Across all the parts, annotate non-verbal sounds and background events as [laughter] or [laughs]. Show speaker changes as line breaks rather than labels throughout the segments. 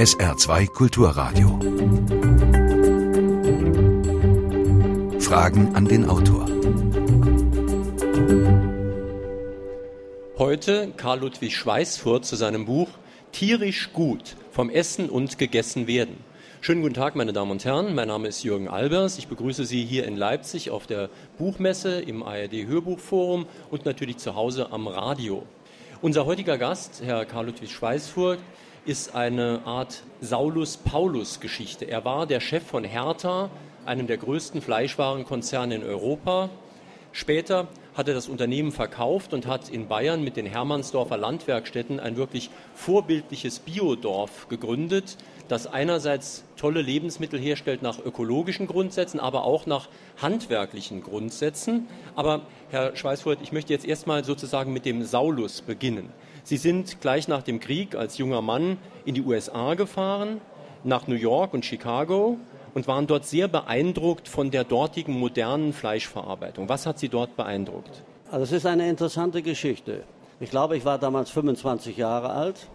SR2 Kulturradio. Fragen an den Autor.
Heute Karl Ludwig Schweißfurt zu seinem Buch Tierisch gut vom Essen und Gegessen werden. Schönen guten Tag, meine Damen und Herren. Mein Name ist Jürgen Albers. Ich begrüße Sie hier in Leipzig auf der Buchmesse im ARD Hörbuchforum und natürlich zu Hause am Radio. Unser heutiger Gast, Herr Karl Ludwig Schweißfurt, ist eine Art Saulus-Paulus-Geschichte. Er war der Chef von Hertha, einem der größten Fleischwarenkonzerne in Europa. Später hat er das Unternehmen verkauft und hat in Bayern mit den Hermannsdorfer Landwerkstätten ein wirklich vorbildliches Biodorf gegründet, das einerseits tolle Lebensmittel herstellt nach ökologischen Grundsätzen, aber auch nach handwerklichen Grundsätzen. Aber Herr Schweißfurt, ich möchte jetzt erstmal sozusagen mit dem Saulus beginnen. Sie sind gleich nach dem Krieg als junger Mann in die USA gefahren, nach New York und Chicago und waren dort sehr beeindruckt von der dortigen modernen Fleischverarbeitung. Was hat Sie dort beeindruckt?
Also es ist eine interessante Geschichte. Ich glaube, ich war damals 25 Jahre alt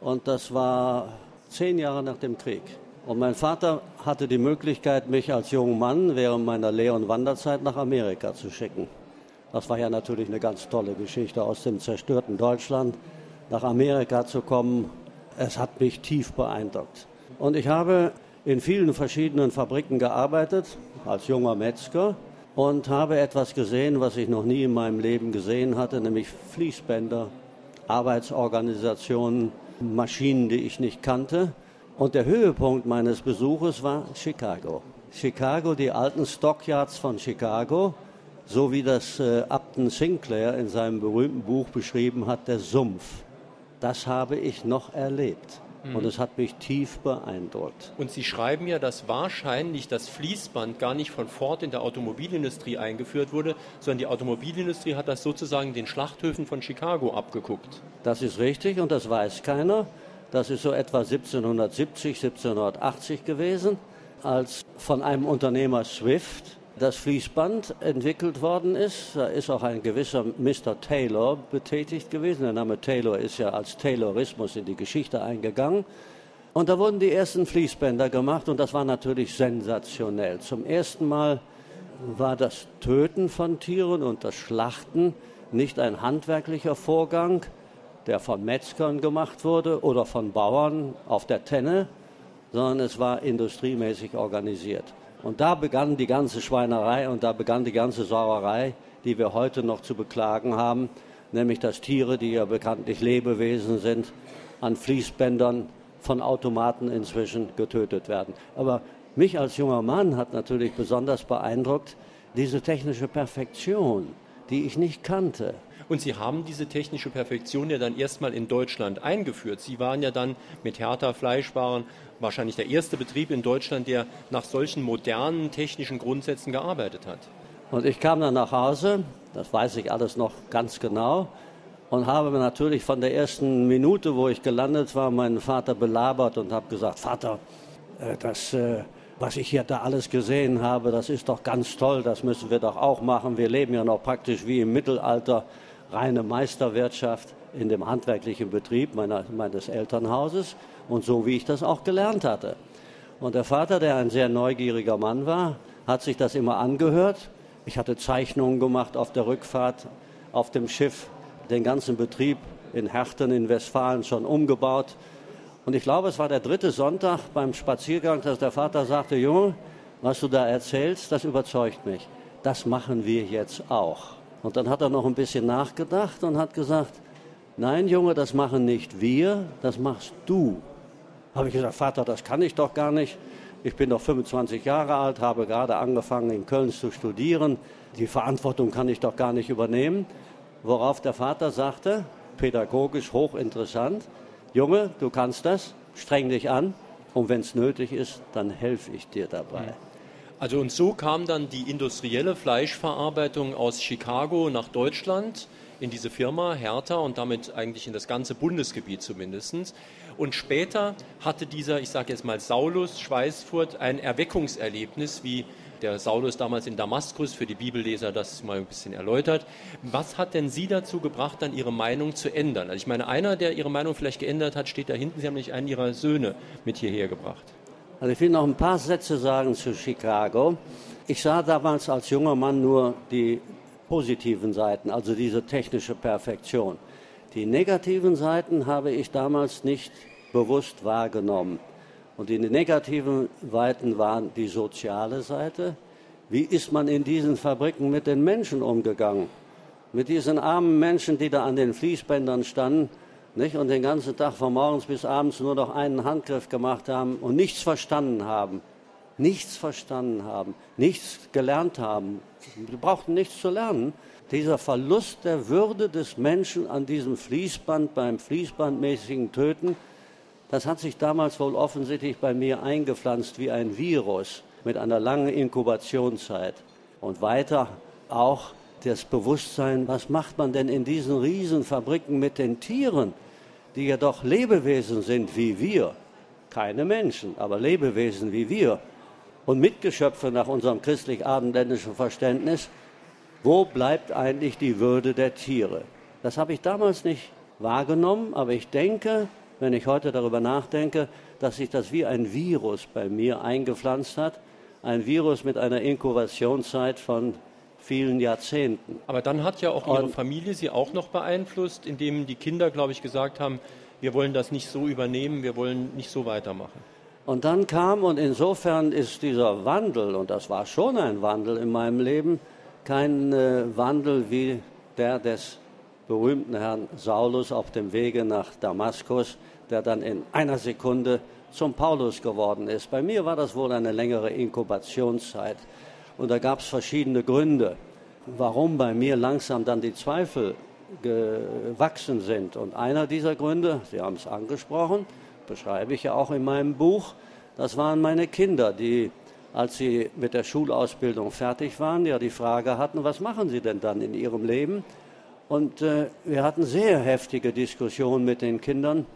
und das war zehn Jahre nach dem Krieg. Und mein Vater hatte die Möglichkeit, mich als junger Mann während meiner Lehr- und Wanderzeit nach Amerika zu schicken. Das war ja natürlich eine ganz tolle Geschichte, aus dem zerstörten Deutschland nach Amerika zu kommen. Es hat mich tief beeindruckt. Und ich habe in vielen verschiedenen Fabriken gearbeitet, als junger Metzger, und habe etwas gesehen, was ich noch nie in meinem Leben gesehen hatte, nämlich Fließbänder, Arbeitsorganisationen, Maschinen, die ich nicht kannte. Und der Höhepunkt meines Besuches war Chicago. Chicago, die alten Stockyards von Chicago, so wie das äh, Upton Sinclair in seinem berühmten Buch beschrieben hat, der Sumpf. Das habe ich noch erlebt. Mhm. Und es hat mich tief beeindruckt.
Und Sie schreiben ja, dass wahrscheinlich das Fließband gar nicht von Ford in der Automobilindustrie eingeführt wurde, sondern die Automobilindustrie hat das sozusagen den Schlachthöfen von Chicago abgeguckt.
Das ist richtig und das weiß keiner. Das ist so etwa 1770, 1780 gewesen, als von einem Unternehmer Swift das Fließband entwickelt worden ist. Da ist auch ein gewisser Mr. Taylor betätigt gewesen. Der Name Taylor ist ja als Taylorismus in die Geschichte eingegangen. Und da wurden die ersten Fließbänder gemacht und das war natürlich sensationell. Zum ersten Mal war das Töten von Tieren und das Schlachten nicht ein handwerklicher Vorgang, der von Metzgern gemacht wurde oder von Bauern auf der Tenne, sondern es war industriemäßig organisiert. Und da begann die ganze Schweinerei und da begann die ganze Sauerei, die wir heute noch zu beklagen haben, nämlich dass Tiere, die ja bekanntlich Lebewesen sind, an Fließbändern von Automaten inzwischen getötet werden. Aber mich als junger Mann hat natürlich besonders beeindruckt diese technische Perfektion, die ich nicht kannte.
Und Sie haben diese technische Perfektion ja dann erstmal in Deutschland eingeführt. Sie waren ja dann mit Hertha Fleischwaren wahrscheinlich der erste Betrieb in Deutschland, der nach solchen modernen technischen Grundsätzen gearbeitet hat.
Und ich kam dann nach Hause, das weiß ich alles noch ganz genau, und habe natürlich von der ersten Minute, wo ich gelandet war, meinen Vater belabert und habe gesagt, Vater, äh, das, äh, was ich hier da alles gesehen habe, das ist doch ganz toll, das müssen wir doch auch machen. Wir leben ja noch praktisch wie im Mittelalter, reine Meisterwirtschaft in dem handwerklichen Betrieb meiner, meines Elternhauses und so wie ich das auch gelernt hatte. Und der Vater, der ein sehr neugieriger Mann war, hat sich das immer angehört. Ich hatte Zeichnungen gemacht auf der Rückfahrt auf dem Schiff, den ganzen Betrieb in Herten in Westfalen schon umgebaut. Und ich glaube, es war der dritte Sonntag beim Spaziergang, dass der Vater sagte, Junge, was du da erzählst, das überzeugt mich. Das machen wir jetzt auch. Und dann hat er noch ein bisschen nachgedacht und hat gesagt, nein Junge, das machen nicht wir, das machst du. Habe ich gesagt, Vater, das kann ich doch gar nicht. Ich bin doch 25 Jahre alt, habe gerade angefangen in Köln zu studieren. Die Verantwortung kann ich doch gar nicht übernehmen. Worauf der Vater sagte, pädagogisch hochinteressant, Junge, du kannst das, streng dich an und wenn es nötig ist, dann helfe ich dir dabei.
Also und so kam dann die industrielle Fleischverarbeitung aus Chicago nach Deutschland in diese Firma Hertha und damit eigentlich in das ganze Bundesgebiet zumindest. Und später hatte dieser, ich sage jetzt mal Saulus Schweißfurt, ein Erweckungserlebnis, wie der Saulus damals in Damaskus, für die Bibelleser das mal ein bisschen erläutert. Was hat denn Sie dazu gebracht, dann Ihre Meinung zu ändern? Also ich meine, einer, der Ihre Meinung vielleicht geändert hat, steht da hinten. Sie haben nicht einen Ihrer Söhne mit hierher gebracht.
Also ich will noch ein paar Sätze sagen zu Chicago. Ich sah damals als junger Mann nur die positiven Seiten, also diese technische Perfektion. Die negativen Seiten habe ich damals nicht bewusst wahrgenommen. Und die negativen Seiten waren die soziale Seite. Wie ist man in diesen Fabriken mit den Menschen umgegangen? Mit diesen armen Menschen, die da an den Fließbändern standen nicht? und den ganzen Tag von morgens bis abends nur noch einen Handgriff gemacht haben und nichts verstanden haben. Nichts verstanden haben, nichts gelernt haben. Sie brauchten nichts zu lernen. Dieser Verlust der Würde des Menschen an diesem Fließband, beim fließbandmäßigen Töten, das hat sich damals wohl offensichtlich bei mir eingepflanzt wie ein Virus mit einer langen Inkubationszeit. Und weiter auch das Bewusstsein, was macht man denn in diesen Riesenfabriken mit den Tieren, die ja doch Lebewesen sind wie wir. Keine Menschen, aber Lebewesen wie wir. Und Mitgeschöpfe nach unserem christlich-abendländischen Verständnis. Wo bleibt eigentlich die Würde der Tiere? Das habe ich damals nicht wahrgenommen, aber ich denke, wenn ich heute darüber nachdenke, dass sich das wie ein Virus bei mir eingepflanzt hat. Ein Virus mit einer Inkubationszeit von vielen Jahrzehnten.
Aber dann hat ja auch Ihre Und, Familie Sie auch noch beeinflusst, indem die Kinder, glaube ich, gesagt haben, wir wollen das nicht so übernehmen, wir wollen nicht so weitermachen.
Und dann kam, und insofern ist dieser Wandel, und das war schon ein Wandel in meinem Leben, kein äh, Wandel wie der des berühmten Herrn Saulus auf dem Wege nach Damaskus, der dann in einer Sekunde zum Paulus geworden ist. Bei mir war das wohl eine längere Inkubationszeit. Und da gab es verschiedene Gründe, warum bei mir langsam dann die Zweifel gewachsen sind. Und einer dieser Gründe, Sie haben es angesprochen, beschreibe ich ja auch in meinem Buch, das waren meine Kinder, die, als sie mit der Schulausbildung fertig waren, ja die Frage hatten, was machen sie denn dann in ihrem Leben? Und äh, wir hatten sehr heftige Diskussionen mit den Kindern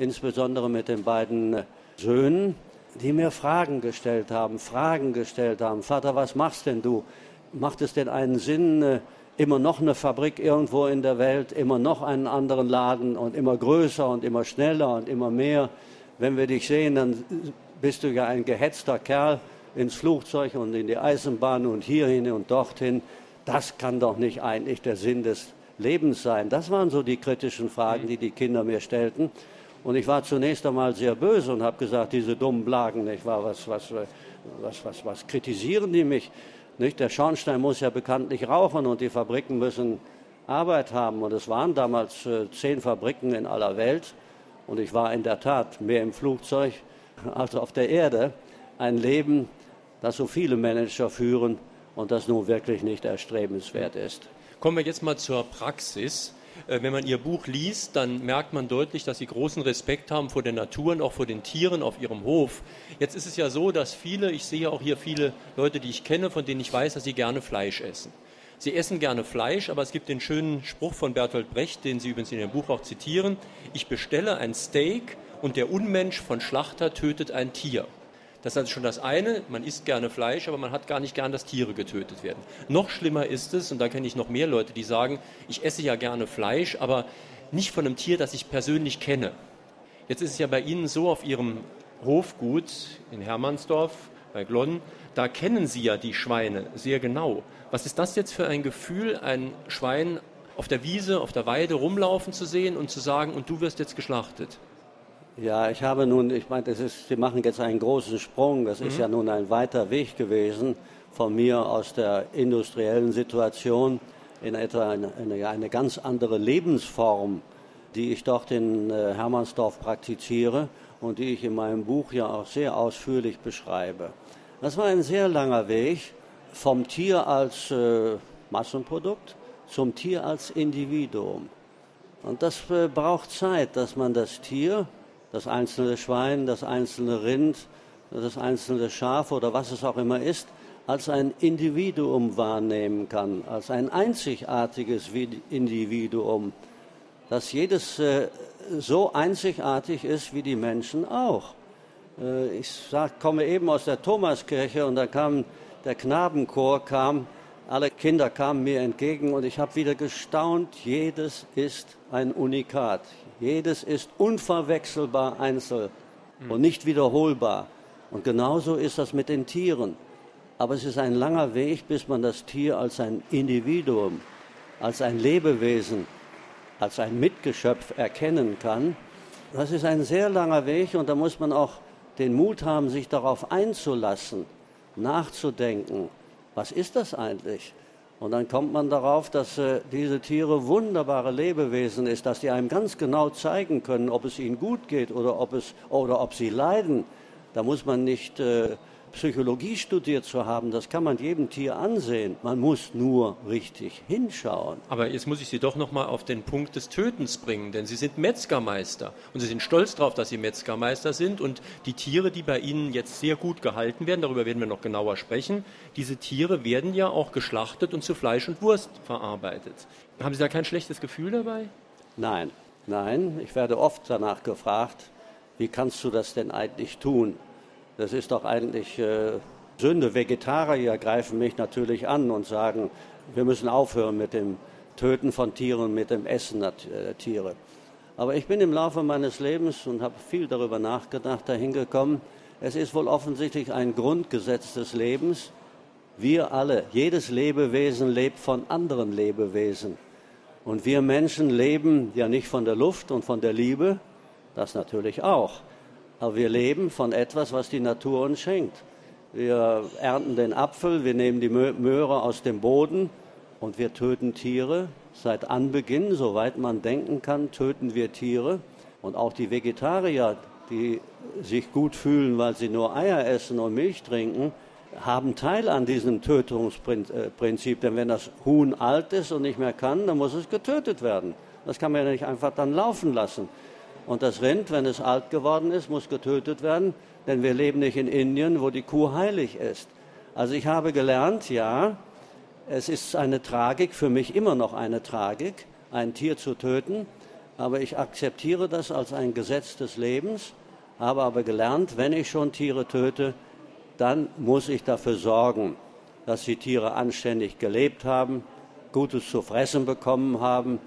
insbesondere mit den beiden Söhnen, die mir Fragen gestellt haben, Fragen gestellt haben. Vater, was machst denn du? Macht es denn einen Sinn, äh, immer noch eine Fabrik irgendwo in der Welt, immer noch einen anderen Laden und immer größer und immer schneller und immer mehr? Wenn wir dich sehen, dann bist du ja ein gehetzter Kerl ins Flugzeug und in die Eisenbahn und hierhin und dorthin. Das kann doch nicht eigentlich der Sinn des Lebens sein. Das waren so die kritischen Fragen, die die Kinder mir stellten. Und ich war zunächst einmal sehr böse und habe gesagt, diese dummen Blagen, nicht wahr? Was, was, was, was, was kritisieren die mich? Nicht? Der Schornstein muss ja bekanntlich rauchen und die Fabriken müssen Arbeit haben. Und es waren damals äh, zehn Fabriken in aller Welt. Und ich war in der Tat mehr im Flugzeug [laughs] als auf der Erde. Ein Leben, das so viele Manager führen und das nun wirklich nicht erstrebenswert ist.
Kommen wir jetzt mal zur Praxis. Äh, wenn man Ihr Buch liest, dann merkt man deutlich, dass Sie großen Respekt haben vor der Natur und auch vor den Tieren auf Ihrem Hof. Jetzt ist es ja so, dass viele, ich sehe auch hier viele Leute, die ich kenne, von denen ich weiß, dass sie gerne Fleisch essen. Sie essen gerne Fleisch, aber es gibt den schönen Spruch von Bertolt Brecht, den Sie übrigens in Ihrem Buch auch zitieren. Ich bestelle ein Steak und der Unmensch von Schlachter tötet ein Tier. Das ist also schon das eine, man isst gerne Fleisch, aber man hat gar nicht gern, dass Tiere getötet werden. Noch schlimmer ist es, und da kenne ich noch mehr Leute, die sagen, ich esse ja gerne Fleisch, aber nicht von einem Tier, das ich persönlich kenne. Jetzt ist es ja bei Ihnen so, auf Ihrem Hofgut in Hermannsdorf bei Glonn, da kennen Sie ja die Schweine sehr genau. Was ist das jetzt für ein Gefühl, ein Schwein auf der Wiese, auf der Weide rumlaufen zu sehen und zu sagen, und du wirst jetzt geschlachtet?
Ja, ich habe nun, ich meine, das ist, Sie machen jetzt einen großen Sprung. Das mhm. ist ja nun ein weiter Weg gewesen von mir aus der industriellen Situation in etwa eine, eine, eine ganz andere Lebensform, die ich dort in äh, Hermannsdorf praktiziere und die ich in meinem Buch ja auch sehr ausführlich beschreibe. Das war ein sehr langer Weg vom Tier als äh, Massenprodukt zum Tier als Individuum. Und das äh, braucht Zeit, dass man das Tier das einzelne Schwein, das einzelne Rind, das einzelne Schaf oder was es auch immer ist, als ein Individuum wahrnehmen kann, als ein einzigartiges Individuum, dass jedes äh, so einzigartig ist wie die Menschen auch. Äh, ich sag, komme eben aus der Thomaskirche und da kamen der Knabenchor kam, alle Kinder kamen mir entgegen und ich habe wieder gestaunt, jedes ist ein Unikat, jedes ist unverwechselbar einzeln und nicht wiederholbar. Und genauso ist das mit den Tieren. Aber es ist ein langer Weg, bis man das Tier als ein Individuum, als ein Lebewesen, als ein Mitgeschöpf erkennen kann. Das ist ein sehr langer Weg und da muss man auch den Mut haben, sich darauf einzulassen, nachzudenken, was ist das eigentlich? Und dann kommt man darauf, dass äh, diese Tiere wunderbare Lebewesen ist, dass die einem ganz genau zeigen können, ob es ihnen gut geht oder ob, es, oder ob sie leiden. Da muss man nicht äh, Psychologie studiert zu haben, das kann man jedem Tier ansehen. Man muss nur richtig hinschauen.
Aber jetzt muss ich Sie doch noch mal auf den Punkt des Tötens bringen, denn Sie sind Metzgermeister und Sie sind stolz darauf, dass Sie Metzgermeister sind und die Tiere, die bei Ihnen jetzt sehr gut gehalten werden, darüber werden wir noch genauer sprechen, diese Tiere werden ja auch geschlachtet und zu Fleisch und Wurst verarbeitet. Haben Sie da kein schlechtes Gefühl dabei?
Nein, nein, ich werde oft danach gefragt, wie kannst du das denn eigentlich tun? Das ist doch eigentlich äh, Sünde. Vegetarier greifen mich natürlich an und sagen, wir müssen aufhören mit dem Töten von Tieren, mit dem Essen der äh, Tiere. Aber ich bin im Laufe meines Lebens und habe viel darüber nachgedacht, dahin gekommen, es ist wohl offensichtlich ein Grundgesetz des Lebens. Wir alle, jedes Lebewesen lebt von anderen Lebewesen. Und wir Menschen leben ja nicht von der Luft und von der Liebe, das natürlich auch. Aber wir leben von etwas, was die Natur uns schenkt. Wir ernten den Apfel, wir nehmen die Möhre aus dem Boden und wir töten Tiere. Seit Anbeginn, soweit man denken kann, töten wir Tiere. Und auch die Vegetarier, die sich gut fühlen, weil sie nur Eier essen und Milch trinken, haben Teil an diesem Tötungsprinzip. Denn wenn das Huhn alt ist und nicht mehr kann, dann muss es getötet werden. Das kann man ja nicht einfach dann laufen lassen. Und das Rind, wenn es alt geworden ist, muss getötet werden, denn wir leben nicht in Indien, wo die Kuh heilig ist. Also ich habe gelernt, ja, es ist eine Tragik, für mich immer noch eine Tragik, ein Tier zu töten, aber ich akzeptiere das als ein Gesetz des Lebens, habe aber gelernt, wenn ich schon Tiere töte, dann muss ich dafür sorgen, dass die Tiere anständig gelebt haben, Gutes zu fressen bekommen haben,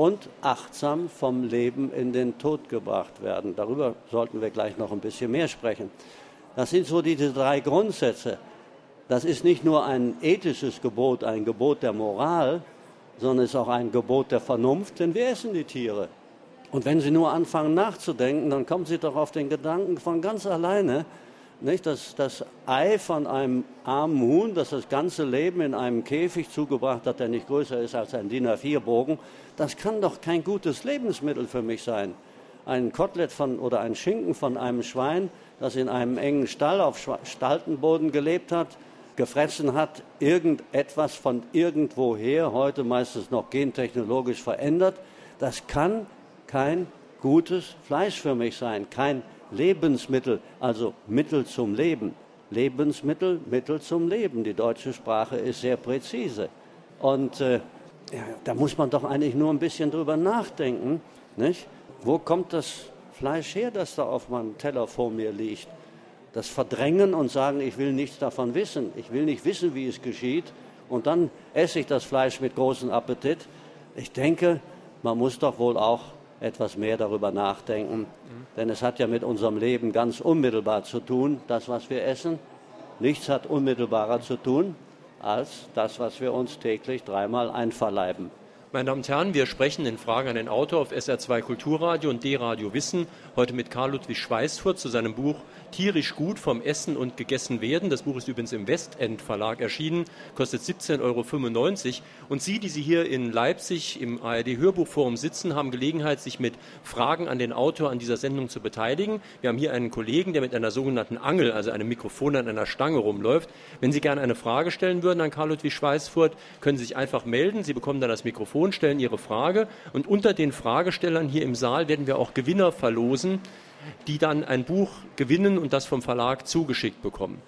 und achtsam vom Leben in den Tod gebracht werden. Darüber sollten wir gleich noch ein bisschen mehr sprechen. Das sind so diese drei Grundsätze. Das ist nicht nur ein ethisches Gebot, ein Gebot der Moral, sondern es ist auch ein Gebot der Vernunft, denn wir essen die Tiere. Und wenn Sie nur anfangen nachzudenken, dann kommen Sie doch auf den Gedanken von ganz alleine, nicht, dass das Ei von einem armen Huhn, das das ganze Leben in einem Käfig zugebracht hat, der nicht größer ist als ein DIN A4-Bogen, das kann doch kein gutes Lebensmittel für mich sein. Ein Kotelett von, oder ein Schinken von einem Schwein, das in einem engen Stall auf Staltenboden gelebt hat, gefressen hat, irgendetwas von irgendwoher, heute meistens noch gentechnologisch verändert, das kann kein gutes Fleisch für mich sein, kein Lebensmittel, also Mittel zum Leben. Lebensmittel, Mittel zum Leben. Die deutsche Sprache ist sehr präzise. Und äh, ja, da muss man doch eigentlich nur ein bisschen drüber nachdenken. Nicht? Wo kommt das Fleisch her, das da auf meinem Teller vor mir liegt? Das Verdrängen und sagen, ich will nichts davon wissen. Ich will nicht wissen, wie es geschieht. Und dann esse ich das Fleisch mit großem Appetit. Ich denke, man muss doch wohl auch etwas mehr darüber nachdenken. Denn es hat ja mit unserem Leben ganz unmittelbar zu tun, das, was wir essen. Nichts hat unmittelbarer zu tun als das, was wir uns täglich dreimal einverleiben.
Meine Damen und Herren, wir sprechen in Fragen an den Autor auf SR2 Kulturradio und D-Radio Wissen. Heute mit Karl Ludwig Schweißfurt zu seinem Buch Tierisch gut vom Essen und gegessen werden. Das Buch ist übrigens im Westend Verlag erschienen, kostet 17,95 Euro. Und Sie, die Sie hier in Leipzig im ARD Hörbuchforum sitzen, haben Gelegenheit, sich mit Fragen an den Autor an dieser Sendung zu beteiligen. Wir haben hier einen Kollegen, der mit einer sogenannten Angel, also einem Mikrofon an einer Stange rumläuft. Wenn Sie gerne eine Frage stellen würden an Karl Ludwig Schweißfurt, können Sie sich einfach melden. Sie bekommen dann das Mikrofon, stellen Ihre Frage. Und unter den Fragestellern hier im Saal werden wir auch Gewinner verlosen die dann ein Buch gewinnen und das vom Verlag zugeschickt bekommen.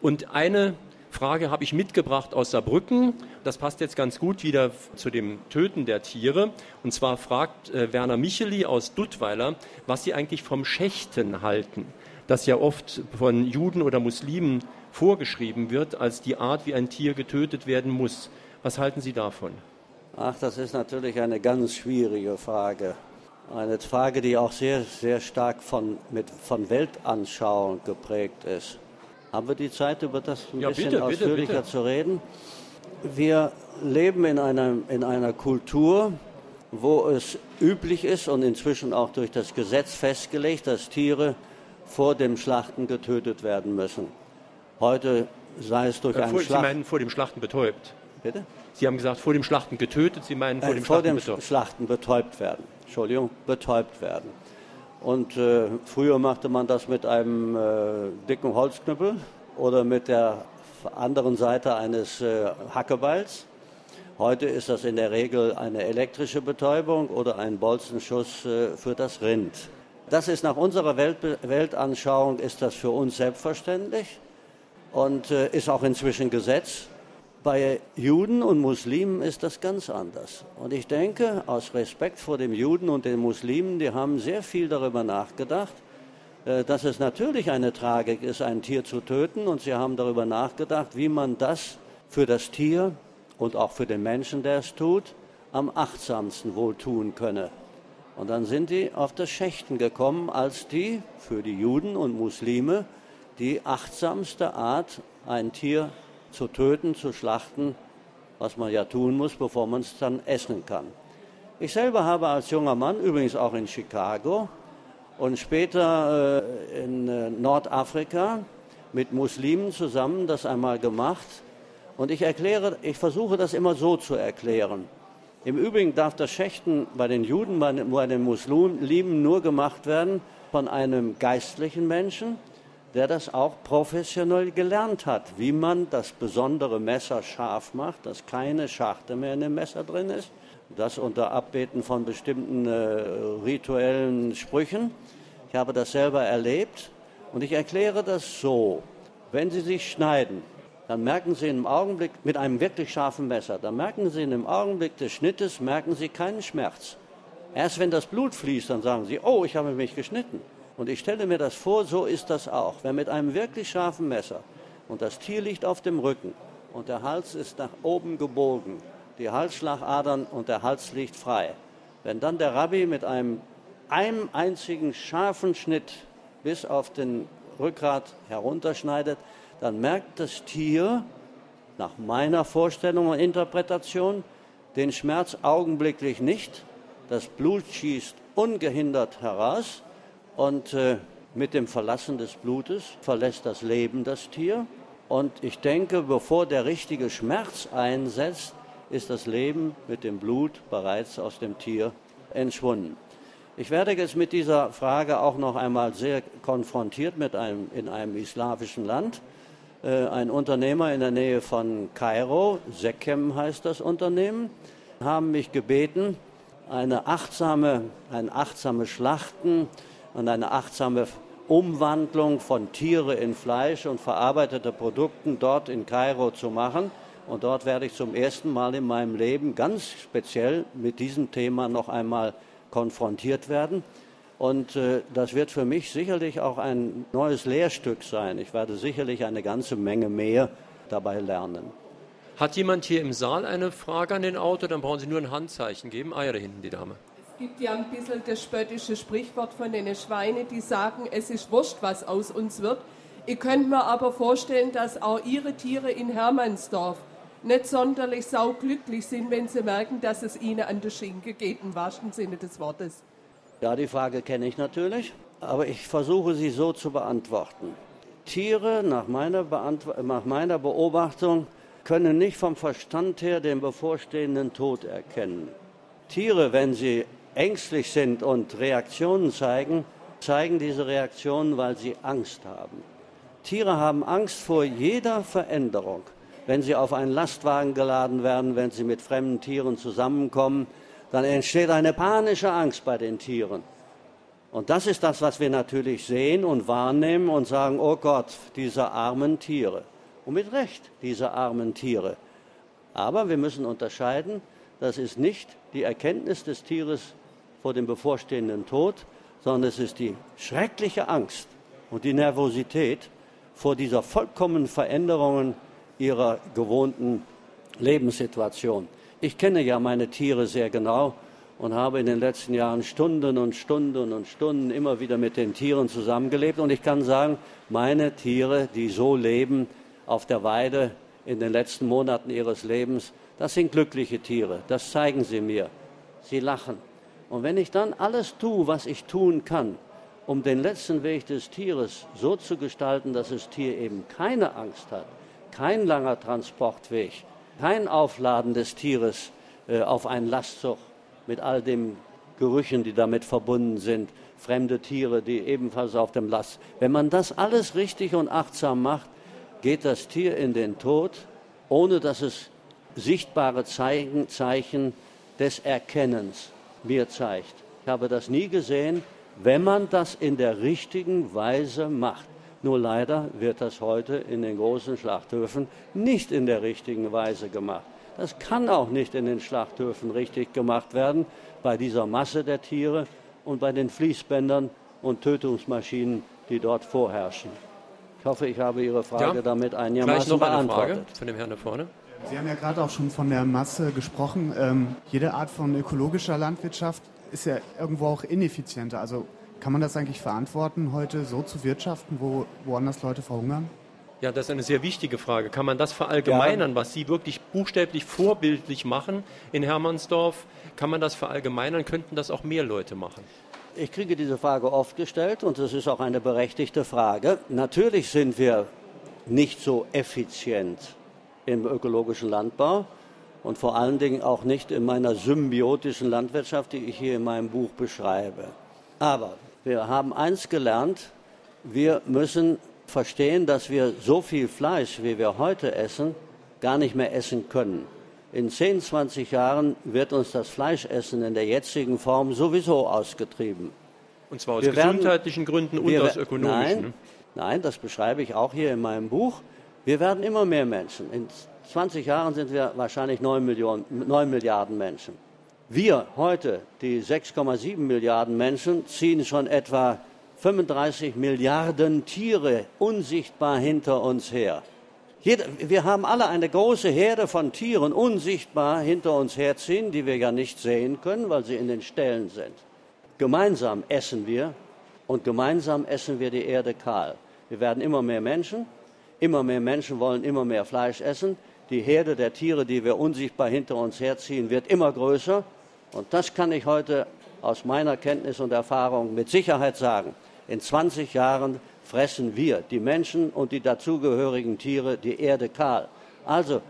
Und eine Frage habe ich mitgebracht aus Saarbrücken. Das passt jetzt ganz gut wieder zu dem Töten der Tiere. Und zwar fragt äh, Werner Micheli aus Duttweiler, was sie eigentlich vom Schächten halten, das ja oft von Juden oder Muslimen vorgeschrieben wird als die Art, wie ein Tier getötet werden muss. Was halten Sie davon?
Ach, das ist natürlich eine ganz schwierige Frage. Eine Frage, die auch sehr, sehr stark von, mit, von Weltanschauung geprägt ist. Haben wir die Zeit, über das ein
ja,
bisschen
bitte,
ausführlicher
bitte,
zu reden? Wir leben in einer, in einer Kultur, wo es üblich ist und inzwischen auch durch das Gesetz festgelegt, dass Tiere vor dem Schlachten getötet werden müssen. Heute sei es durch
äh,
einen
vor,
Schlacht.
Sie meinen vor dem Schlachten betäubt?
Bitte?
Sie haben gesagt, vor dem Schlachten getötet, Sie meinen vor
Äh,
dem
vor
Schlachten
dem
betäubt.
Schlachten betäubt werden. Entschuldigung, betäubt werden. Und äh, früher machte man das mit einem äh, dicken Holzknüppel oder mit der anderen Seite eines äh, Hackebeils. Heute ist das in der Regel eine elektrische Betäubung oder ein Bolzenschuss äh, für das Rind. Das ist nach unserer Welt, Weltanschauung ist das für uns selbstverständlich und äh, ist auch inzwischen Gesetz. Bei Juden und Muslimen ist das ganz anders. Und ich denke, aus Respekt vor dem Juden und den Muslimen, die haben sehr viel darüber nachgedacht, äh, dass es natürlich eine Tragik ist, ein Tier zu töten. Und sie haben darüber nachgedacht, wie man das für das Tier und auch für den Menschen, der es tut, am achtsamsten wohl tun könne. Und dann sind die auf das Schächten gekommen als die, für die Juden und Muslime, die achtsamste Art, ein Tier zu töten, zu schlachten, was man ja tun muss, bevor man es dann essen kann. Ich selber habe als junger Mann, übrigens auch in Chicago und später äh, in äh, Nordafrika mit Muslimen zusammen das einmal gemacht. Und ich erkläre, ich versuche das immer so zu erklären. Im Übrigen darf das Schächten bei den Juden, bei den, bei den Muslimen nur gemacht werden von einem geistlichen Menschen, der das auch professionell gelernt hat, wie man das besondere Messer scharf macht, dass keine Scharte mehr in dem Messer drin ist, das unter Abbeten von bestimmten äh, rituellen Sprüchen. Ich habe das selber erlebt und ich erkläre das so. Wenn Sie sich schneiden, dann merken Sie im Augenblick mit einem wirklich scharfen Messer, dann merken Sie im Augenblick des Schnittes, merken Sie keinen Schmerz. Erst wenn das Blut fließt, dann sagen Sie, oh, ich habe mich geschnitten. Und ich stelle mir das vor, so ist das auch. Wenn mit einem wirklich scharfen Messer und das Tier liegt auf dem Rücken und der Hals ist nach oben gebogen, die Halsschlagadern und der Hals liegt frei. Wenn dann der Rabbi mit einem, einem einzigen scharfen Schnitt bis auf den Rückgrat herunterschneidet, dann merkt das Tier nach meiner Vorstellung und Interpretation den Schmerz augenblicklich nicht. Das Blut schießt ungehindert heraus und äh, mit dem Verlassen des Blutes verlässt das Leben das Tier. Und ich denke, bevor der richtige Schmerz einsetzt, ist das Leben mit dem Blut bereits aus dem Tier entschwunden. Ich werde jetzt mit dieser Frage auch noch einmal sehr konfrontiert mit einem, in einem islamischen Land. Äh, ein Unternehmer in der Nähe von Kairo, Sekem heißt das Unternehmen, haben mich gebeten, eine achtsame, ein achtsames Schlachten und eine achtsame Umwandlung von Tiere in Fleisch und verarbeitete Produkten dort in Kairo zu machen. Und dort werde ich zum ersten Mal in meinem Leben ganz speziell mit diesem Thema noch einmal konfrontiert werden. Und äh, das wird für mich sicherlich auch ein neues Lehrstück sein. Ich werde sicherlich eine ganze Menge mehr dabei lernen.
Hat jemand hier im Saal eine Frage an den Autor? Dann brauchen Sie nur ein Handzeichen geben. Ah ja, da hinten die Dame.
Gibt ja ein bisschen das spöttische Sprichwort von den Schweinen, die sagen, es ist wurscht, was aus uns wird. Ich könnte mir aber vorstellen, dass auch Ihre Tiere in Hermannsdorf nicht sonderlich sauglücklich sind, wenn sie merken, dass es ihnen an der Schinke geht, im wahrsten Sinne des Wortes.
Ja, die Frage kenne ich natürlich, aber ich versuche sie so zu beantworten. Tiere, nach meiner, Beantw nach meiner Beobachtung, können nicht vom Verstand her den bevorstehenden Tod erkennen. Tiere, wenn sie ängstlich sind und Reaktionen zeigen, zeigen diese Reaktionen, weil sie Angst haben. Tiere haben Angst vor jeder Veränderung. Wenn sie auf einen Lastwagen geladen werden, wenn sie mit fremden Tieren zusammenkommen, dann entsteht eine panische Angst bei den Tieren. Und das ist das, was wir natürlich sehen und wahrnehmen und sagen, oh Gott, diese armen Tiere. Und mit Recht, diese armen Tiere. Aber wir müssen unterscheiden, das ist nicht die Erkenntnis des Tieres vor dem bevorstehenden Tod, sondern es ist die schreckliche Angst und die Nervosität vor dieser vollkommenen Veränderung ihrer gewohnten Lebenssituation. Ich kenne ja meine Tiere sehr genau und habe in den letzten Jahren Stunden und Stunden und Stunden immer wieder mit den Tieren zusammengelebt. Und ich kann sagen, meine Tiere, die so leben auf der Weide in den letzten Monaten ihres Lebens, das sind glückliche Tiere. Das zeigen sie mir. Sie lachen. Und wenn ich dann alles tue, was ich tun kann, um den letzten Weg des Tieres so zu gestalten, dass das Tier eben keine Angst hat, kein langer Transportweg, kein Aufladen des Tieres äh, auf einen Lastzug mit all den Gerüchen, die damit verbunden sind, fremde Tiere, die ebenfalls auf dem Last. Wenn man das alles richtig und achtsam macht, geht das Tier in den Tod, ohne dass es sichtbare Zeichen, Zeichen des Erkennens mir zeigt. Ich habe das nie gesehen, wenn man das in der richtigen Weise macht. Nur leider wird das heute in den großen Schlachthöfen nicht in der richtigen Weise gemacht. Das kann auch nicht in den Schlachthöfen richtig gemacht werden bei dieser Masse der Tiere und bei den Fließbändern und Tötungsmaschinen, die dort vorherrschen. Ich hoffe, ich habe Ihre Frage ja, damit einigermaßen noch beantwortet. Eine
Frage von dem Herrn da vorne.
Sie haben ja gerade auch schon von der Masse gesprochen. Ähm, jede Art von ökologischer Landwirtschaft ist ja irgendwo auch ineffizienter. Also kann man das eigentlich verantworten, heute so zu wirtschaften, wo woanders Leute verhungern?
Ja, das ist eine sehr wichtige Frage. Kann man das verallgemeinern, ja. was Sie wirklich buchstäblich vorbildlich machen in Hermannsdorf? Kann man das verallgemeinern? Könnten das auch mehr Leute machen?
Ich kriege diese Frage oft gestellt und es ist auch eine berechtigte Frage. Natürlich sind wir nicht so effizient im ökologischen Landbau und vor allen Dingen auch nicht in meiner symbiotischen Landwirtschaft, die ich hier in meinem Buch beschreibe. Aber wir haben eins gelernt, wir müssen verstehen, dass wir so viel Fleisch, wie wir heute essen, gar nicht mehr essen können. In 10, 20 Jahren wird uns das Fleischessen in der jetzigen Form sowieso ausgetrieben.
Und zwar aus wir gesundheitlichen werden, Gründen und wir, aus ökonomischen?
Nein, ne? nein, das beschreibe ich auch hier in meinem Buch. Wir werden immer mehr Menschen. In 20 Jahren sind wir wahrscheinlich 9, Millionen, 9 Milliarden Menschen. Wir heute, die 6,7 Milliarden Menschen, ziehen schon etwa 35 Milliarden Tiere unsichtbar hinter uns her. Jeder, wir haben alle eine große Herde von Tieren unsichtbar hinter uns herziehen, die wir ja nicht sehen können, weil sie in den Ställen sind. Gemeinsam essen wir und gemeinsam essen wir die Erde kahl. Wir werden immer mehr Menschen, immer mehr Menschen wollen immer mehr Fleisch essen. Die Herde der Tiere, die wir unsichtbar hinter uns herziehen, wird immer größer. Und das kann ich heute aus meiner Kenntnis und Erfahrung mit Sicherheit sagen. In 20 Jahren fressen wir, die Menschen und die dazugehörigen Tiere, die Erde kahl. Also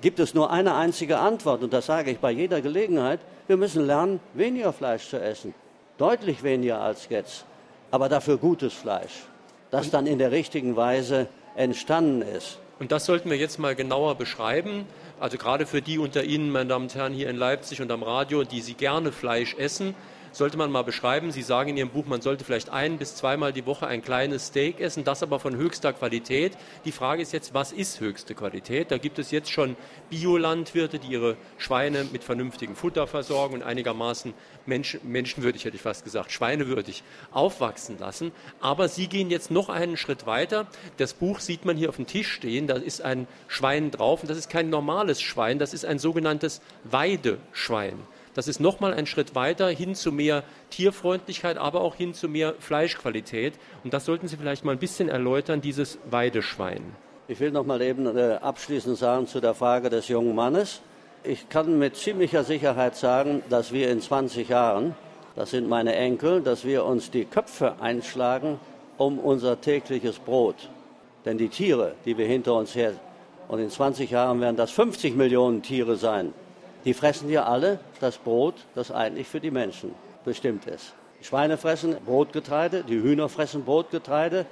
gibt es nur eine einzige Antwort, und das sage ich bei jeder Gelegenheit, wir müssen lernen, weniger Fleisch zu essen. Deutlich weniger als jetzt, aber dafür gutes Fleisch, das dann in der richtigen Weise entstanden ist.
Und das sollten wir jetzt mal genauer beschreiben. Also gerade für die unter Ihnen, meine Damen und Herren, hier in Leipzig und am Radio, die Sie gerne Fleisch essen, sollte man mal beschreiben. Sie sagen in Ihrem Buch, man sollte vielleicht ein bis zweimal die Woche ein kleines Steak essen, das aber von höchster Qualität. Die Frage ist jetzt, was ist höchste Qualität? Da gibt es jetzt schon Biolandwirte, die ihre Schweine mit vernünftigem Futter versorgen und einigermaßen Menschen, menschenwürdig, hätte ich fast gesagt, schweinewürdig aufwachsen lassen. Aber Sie gehen jetzt noch einen Schritt weiter. Das Buch sieht man hier auf dem Tisch stehen. Da ist ein Schwein drauf und das ist kein normales Schwein, das ist ein sogenanntes Weideschwein. Das ist nochmal ein Schritt weiter hin zu mehr Tierfreundlichkeit, aber auch hin zu mehr Fleischqualität. Und das sollten Sie vielleicht mal ein bisschen erläutern, dieses Weideschwein.
Ich will noch mal eben äh, abschließend sagen zu der Frage des jungen Mannes. Ich kann mit ziemlicher Sicherheit sagen, dass wir in 20 Jahren, das sind meine Enkel, dass wir uns die Köpfe einschlagen um unser tägliches Brot. Denn die Tiere, die wir hinter uns her, und in 20 Jahren werden das 50 Millionen Tiere sein, die fressen ja alle das Brot, das eigentlich für die Menschen bestimmt ist. Die Schweine fressen Brotgetreide, die Hühner fressen Brotgetreide,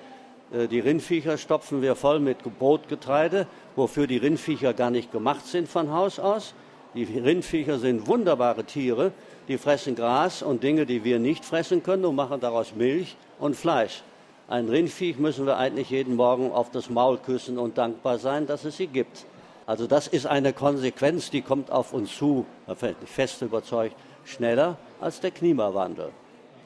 äh, die Rindviecher stopfen wir voll mit Brotgetreide, wofür die Rindviecher gar nicht gemacht sind von Haus aus. Die Rindviecher sind wunderbare Tiere, die fressen Gras und Dinge, die wir nicht fressen können und machen daraus Milch und Fleisch. Ein Rindviech müssen wir eigentlich jeden Morgen auf das Maul küssen und dankbar sein, dass es sie gibt. Also das ist eine Konsequenz, die kommt auf uns zu, da bin ich fest überzeugt, schneller als der Klimawandel.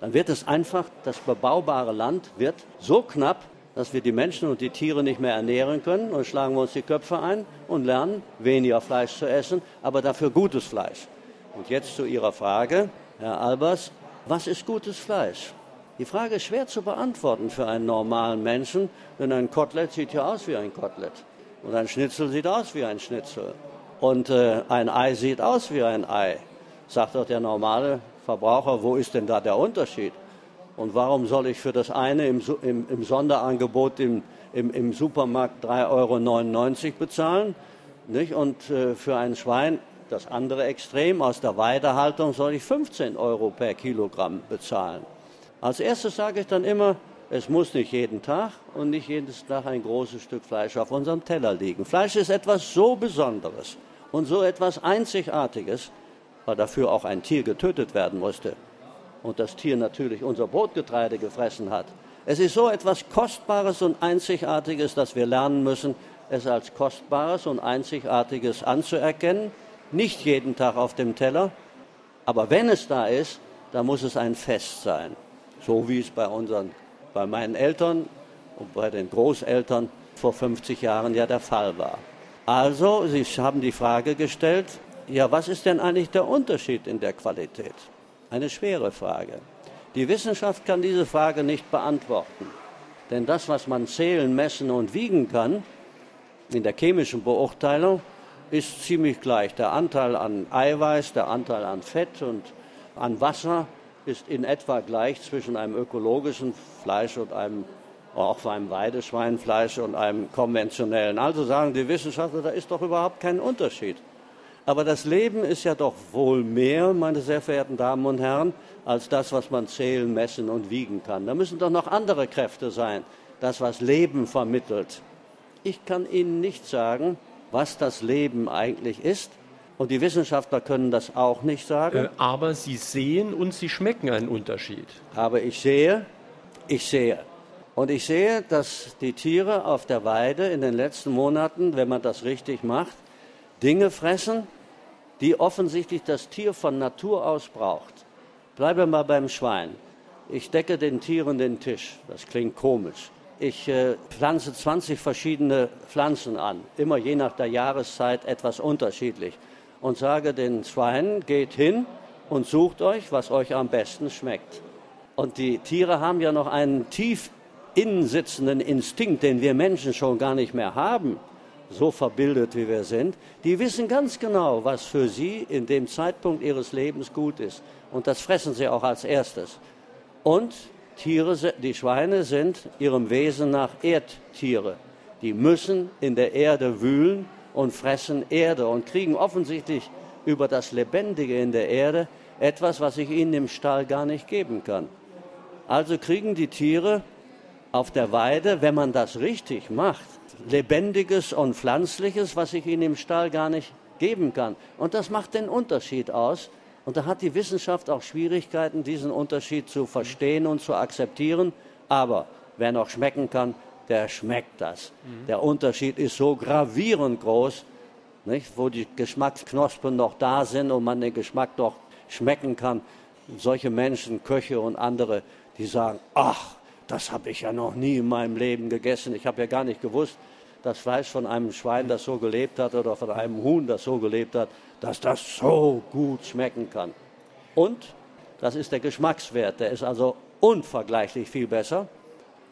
Dann wird es einfach, das bebaubare Land wird so knapp, dass wir die Menschen und die Tiere nicht mehr ernähren können. Und schlagen wir uns die Köpfe ein und lernen, weniger Fleisch zu essen, aber dafür gutes Fleisch. Und jetzt zu Ihrer Frage, Herr Albers, was ist gutes Fleisch? Die Frage ist schwer zu beantworten für einen normalen Menschen, denn ein Kotelett sieht ja aus wie ein Kotelett. Und ein Schnitzel sieht aus wie ein Schnitzel. Und äh, ein Ei sieht aus wie ein Ei. Sagt doch der normale Verbraucher, wo ist denn da der Unterschied? Und warum soll ich für das eine im, im, im Sonderangebot im, im, Supermarkt 3,99 Euro bezahlen? Nicht? Und äh, für ein Schwein das andere Extrem aus der Weidehaltung soll ich 15 Euro per Kilogramm bezahlen. Als erstes sage ich dann immer, es muss nicht jeden Tag und nicht jeden Tag ein großes Stück Fleisch auf unserem Teller liegen. Fleisch ist etwas so Besonderes und so etwas Einzigartiges, weil dafür auch ein Tier getötet werden musste und das Tier natürlich unser Brotgetreide gefressen hat. Es ist so etwas Kostbares und Einzigartiges, dass wir lernen müssen, es als Kostbares und Einzigartiges anzuerkennen. Nicht jeden Tag auf dem Teller, aber wenn es da ist, dann muss es ein Fest sein. So wie es bei, unseren, bei meinen Eltern und bei den Großeltern vor 50 Jahren ja der Fall war. Also, Sie haben die Frage gestellt, ja, was ist denn eigentlich der Unterschied in der Qualität? Eine schwere Frage. Die Wissenschaft kann diese Frage nicht beantworten. Denn das, was man zählen, messen und wiegen kann, in der chemischen Beurteilung, ist ziemlich gleich. Der Anteil an Eiweiß, der Anteil an Fett und an Wasser ist in etwa gleich zwischen einem ökologischen Fleisch und einem auch einem Weideschweinfleisch und einem konventionellen. Also sagen die Wissenschaftler, da ist doch überhaupt kein Unterschied. Aber das Leben ist ja doch wohl mehr, meine sehr verehrten Damen und Herren, als das, was man zählen, messen und wiegen kann. Da müssen doch noch andere Kräfte sein, das, was Leben vermittelt. Ich kann Ihnen nicht sagen, was das Leben eigentlich ist. Und die Wissenschaftler können das auch nicht sagen. Äh,
aber Sie sehen und Sie schmecken einen Unterschied.
Aber ich sehe, ich sehe. Und ich sehe, dass die Tiere auf der Weide in den letzten Monaten, wenn man das richtig macht, Dinge fressen, die offensichtlich das Tier von Natur aus braucht. Bleiben wir mal beim Schwein. Ich decke den Tieren den Tisch. Das klingt komisch. Ich äh, pflanze 20 verschiedene Pflanzen an, immer je nach der Jahreszeit etwas unterschiedlich. Und sage den Schweinen, geht hin und sucht euch, was euch am besten schmeckt. Und die Tiere haben ja noch einen tief innen sitzenden Instinkt, den wir Menschen schon gar nicht mehr haben so verbildet wie wir sind, die wissen ganz genau, was für sie in dem Zeitpunkt ihres Lebens gut ist. Und das fressen sie auch als erstes. Und Tiere, die Schweine sind ihrem Wesen nach Erdtiere. Die müssen in der Erde wühlen und fressen Erde und kriegen offensichtlich über das Lebendige in der Erde etwas, was ich ihnen im Stall gar nicht geben kann. Also kriegen die Tiere auf der Weide, wenn man das richtig macht, Lebendiges und Pflanzliches, was ich ihnen im Stall gar nicht geben kann. Und das macht den Unterschied aus. Und da hat die Wissenschaft auch Schwierigkeiten, diesen Unterschied zu verstehen und zu akzeptieren. Aber wer noch schmecken kann, der schmeckt das. Mhm. Der Unterschied ist so gravierend groß, nicht? wo die Geschmacksknospen noch da sind und man den Geschmack doch schmecken kann. Solche Menschen, Köche und andere, die sagen, ach, das habe ich ja noch nie in meinem Leben gegessen. Ich habe ja gar nicht gewusst, das Fleisch von einem Schwein, das so gelebt hat, oder von einem Huhn, das so gelebt hat, dass das so gut schmecken kann. Und das ist der Geschmackswert, der ist also unvergleichlich viel besser.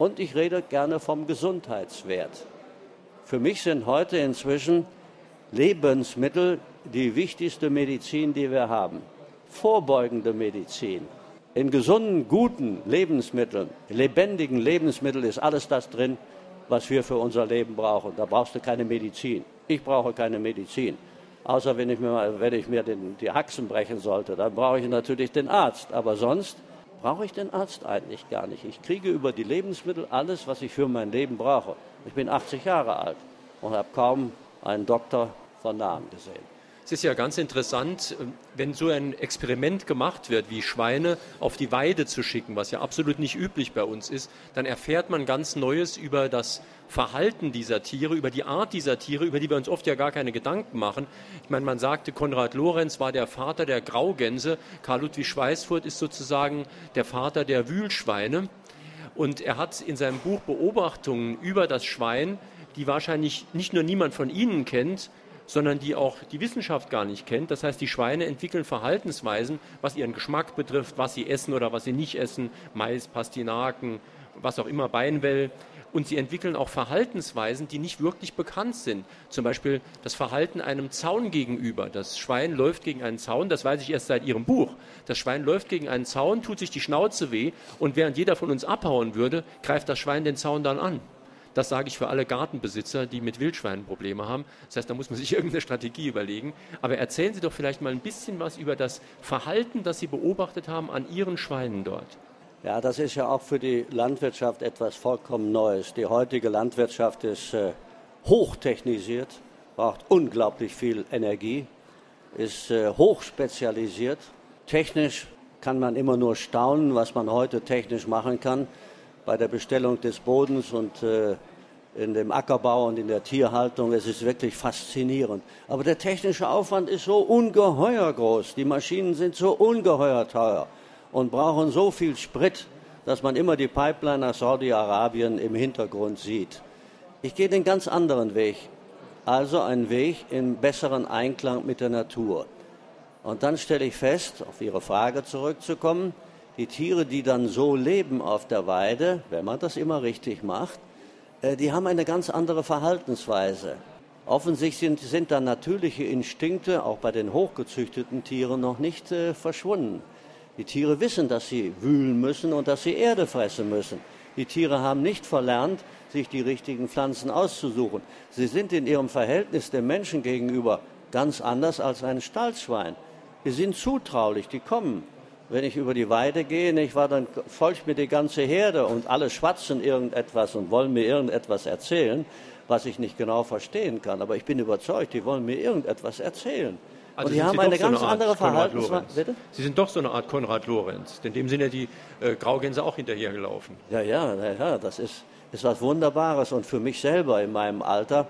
Und ich rede gerne vom Gesundheitswert. Für mich sind heute inzwischen Lebensmittel die wichtigste Medizin, die wir haben. Vorbeugende Medizin. In gesunden, guten Lebensmitteln, lebendigen Lebensmitteln ist alles das drin, was wir für unser Leben brauchen. Da brauchst du keine Medizin. Ich brauche keine Medizin. Außer wenn ich mir, wenn ich mir den, die Haxen brechen sollte, dann brauche ich natürlich den Arzt. Aber sonst brauche ich den Arzt eigentlich gar nicht. Ich kriege über die Lebensmittel alles, was ich für mein Leben brauche. Ich bin 80 Jahre alt und habe kaum einen Doktor von Namen gesehen.
Es ist ja ganz interessant, äh, wenn so ein Experiment gemacht wird, wie Schweine auf die Weide zu schicken, was ja absolut nicht üblich bei uns ist, dann erfährt man ganz Neues über das Verhalten dieser Tiere, über die Art dieser Tiere, über die wir uns oft ja gar keine Gedanken machen. Ich meine, man sagte, Konrad Lorenz war der Vater der Graugänse, Karl Ludwig Schweißfurt ist sozusagen der Vater der Wühlschweine. Und er hat in seinem Buch Beobachtungen über das Schwein, die wahrscheinlich nicht nur niemand von Ihnen kennt, sondern die auch die Wissenschaft gar nicht kennt. Das heißt, die Schweine entwickeln Verhaltensweisen, was ihren Geschmack betrifft, was sie essen oder was sie nicht essen, Mais, Pastinaken, was auch immer, Beinwell. Und sie entwickeln auch Verhaltensweisen, die nicht wirklich bekannt sind. Zum Beispiel das Verhalten einem Zaun gegenüber. Das Schwein läuft gegen einen Zaun, das weiß ich erst seit Ihrem Buch. Das Schwein läuft gegen einen Zaun, tut sich die Schnauze weh und während jeder von uns abhauen würde, greift das Schwein den Zaun dann an. Das sage ich für alle Gartenbesitzer, die mit Wildschweinen Probleme haben. Das heißt, da muss man sich [laughs] irgendeine Strategie überlegen. Aber erzählen Sie doch vielleicht mal ein bisschen was über das Verhalten, das Sie beobachtet haben an Ihren Schweinen dort.
Ja, das ist ja auch für die Landwirtschaft etwas vollkommen Neues. Die heutige Landwirtschaft ist äh, hochtechnisiert, braucht unglaublich viel Energie, ist äh, hochspezialisiert. Technisch kann man immer nur staunen, was man heute technisch machen kann bei der Bestellung des Bodens und äh, in dem Ackerbau und in der Tierhaltung. Es ist wirklich faszinierend. Aber der technische Aufwand ist so ungeheuer groß. Die Maschinen sind so ungeheuer teuer und brauchen so viel Sprit, dass man immer die Pipeline nach Saudi-Arabien im Hintergrund sieht. Ich gehe den ganz anderen Weg, also einen Weg in besseren Einklang mit der Natur. Und dann stelle ich fest, auf Ihre Frage zurückzukommen, die Tiere, die dann so leben auf der Weide, wenn man das immer richtig macht, äh, die haben eine ganz andere Verhaltensweise. Offensichtlich sind, sind da natürliche Instinkte auch bei den hochgezüchteten Tieren noch nicht äh, verschwunden. Die Tiere wissen, dass sie wühlen müssen und dass sie Erde fressen müssen. Die Tiere haben nicht verlernt, sich die richtigen Pflanzen auszusuchen. Sie sind in ihrem Verhältnis dem Menschen gegenüber ganz anders als ein Stallschwein. Die sind zutraulich, die kommen. Wenn ich über die Weide gehe, nicht wahr, dann folgt mir die ganze Herde und alle schwatzen irgendetwas und wollen mir irgendetwas erzählen, was ich nicht genau verstehen kann. Aber ich bin überzeugt, die wollen mir irgendetwas erzählen.
Also
und die haben
Sie
eine
doch so
ganz
Art
andere Verhaltensweise.
Sie sind doch so eine Art Konrad Lorenz. Denn dem sind ja die äh, Graugänse auch hinterhergelaufen.
Ja, ja, ja, ja, das ist, ist was Wunderbares. Und für mich selber in meinem Alter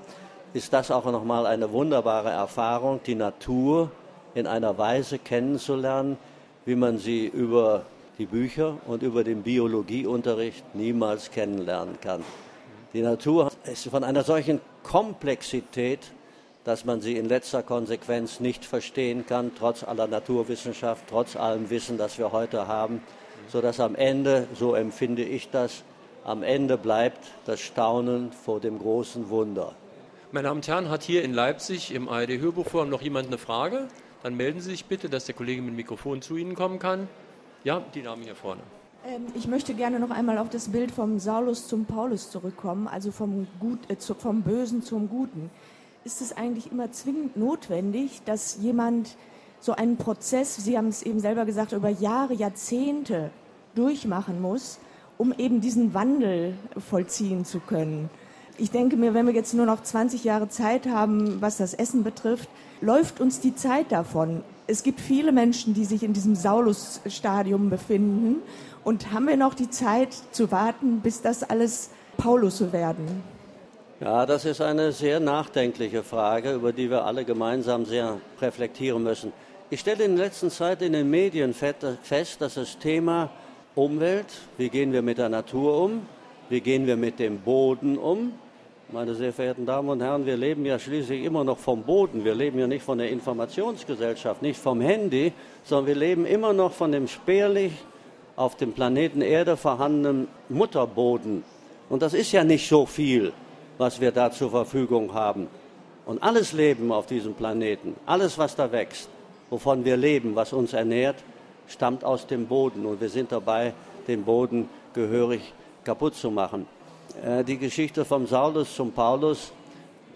ist das auch nochmal eine wunderbare Erfahrung, die Natur in einer Weise kennenzulernen, wie man sie über die Bücher und über den Biologieunterricht niemals kennenlernen kann. Die Natur ist von einer solchen Komplexität, dass man sie in letzter Konsequenz nicht verstehen kann, trotz aller Naturwissenschaft, trotz allem Wissen, das wir heute haben, sodass am Ende, so empfinde ich das, am Ende bleibt das Staunen vor dem großen Wunder.
Meine Damen und Herren, hat hier in Leipzig im ARD-Hörbuchforum noch jemand eine Frage? Dann melden Sie sich bitte, dass der Kollege mit dem Mikrofon zu Ihnen kommen kann. Ja, die Dame hier vorne.
Ähm, ich möchte gerne noch einmal auf das Bild vom Saulus zum Paulus zurückkommen, also vom, Gut, äh, vom Bösen zum Guten. Ist es eigentlich immer zwingend notwendig, dass jemand so einen Prozess, Sie haben es eben selber gesagt, über Jahre, Jahrzehnte durchmachen muss, um eben diesen Wandel vollziehen zu können? Ich denke mir, wenn wir jetzt nur noch 20 Jahre Zeit haben, was das Essen betrifft, läuft uns die Zeit davon. Es gibt viele Menschen, die sich in diesem Saulus-Stadium befinden. Und haben wir noch die Zeit zu warten, bis das alles Paulus werden?
Ja, das ist eine sehr nachdenkliche Frage, über die wir alle gemeinsam sehr reflektieren müssen. Ich stelle in der letzten Zeit in den Medien fest, dass das Thema Umwelt, wie gehen wir mit der Natur um, wie gehen wir mit dem Boden um, meine sehr verehrten Damen und Herren, wir leben ja schließlich immer noch vom Boden. Wir leben ja nicht von der Informationsgesellschaft, nicht vom Handy, sondern wir leben immer noch von dem spärlich auf dem Planeten Erde vorhandenen Mutterboden. Und das ist ja nicht so viel, was wir da zur Verfügung haben. Und alles Leben auf diesem Planeten, alles, was da wächst, wovon wir leben, was uns ernährt, stammt aus dem Boden. Und wir sind dabei, den Boden gehörig kaputt zu machen. Äh, die Geschichte vom Saulus zum Paulus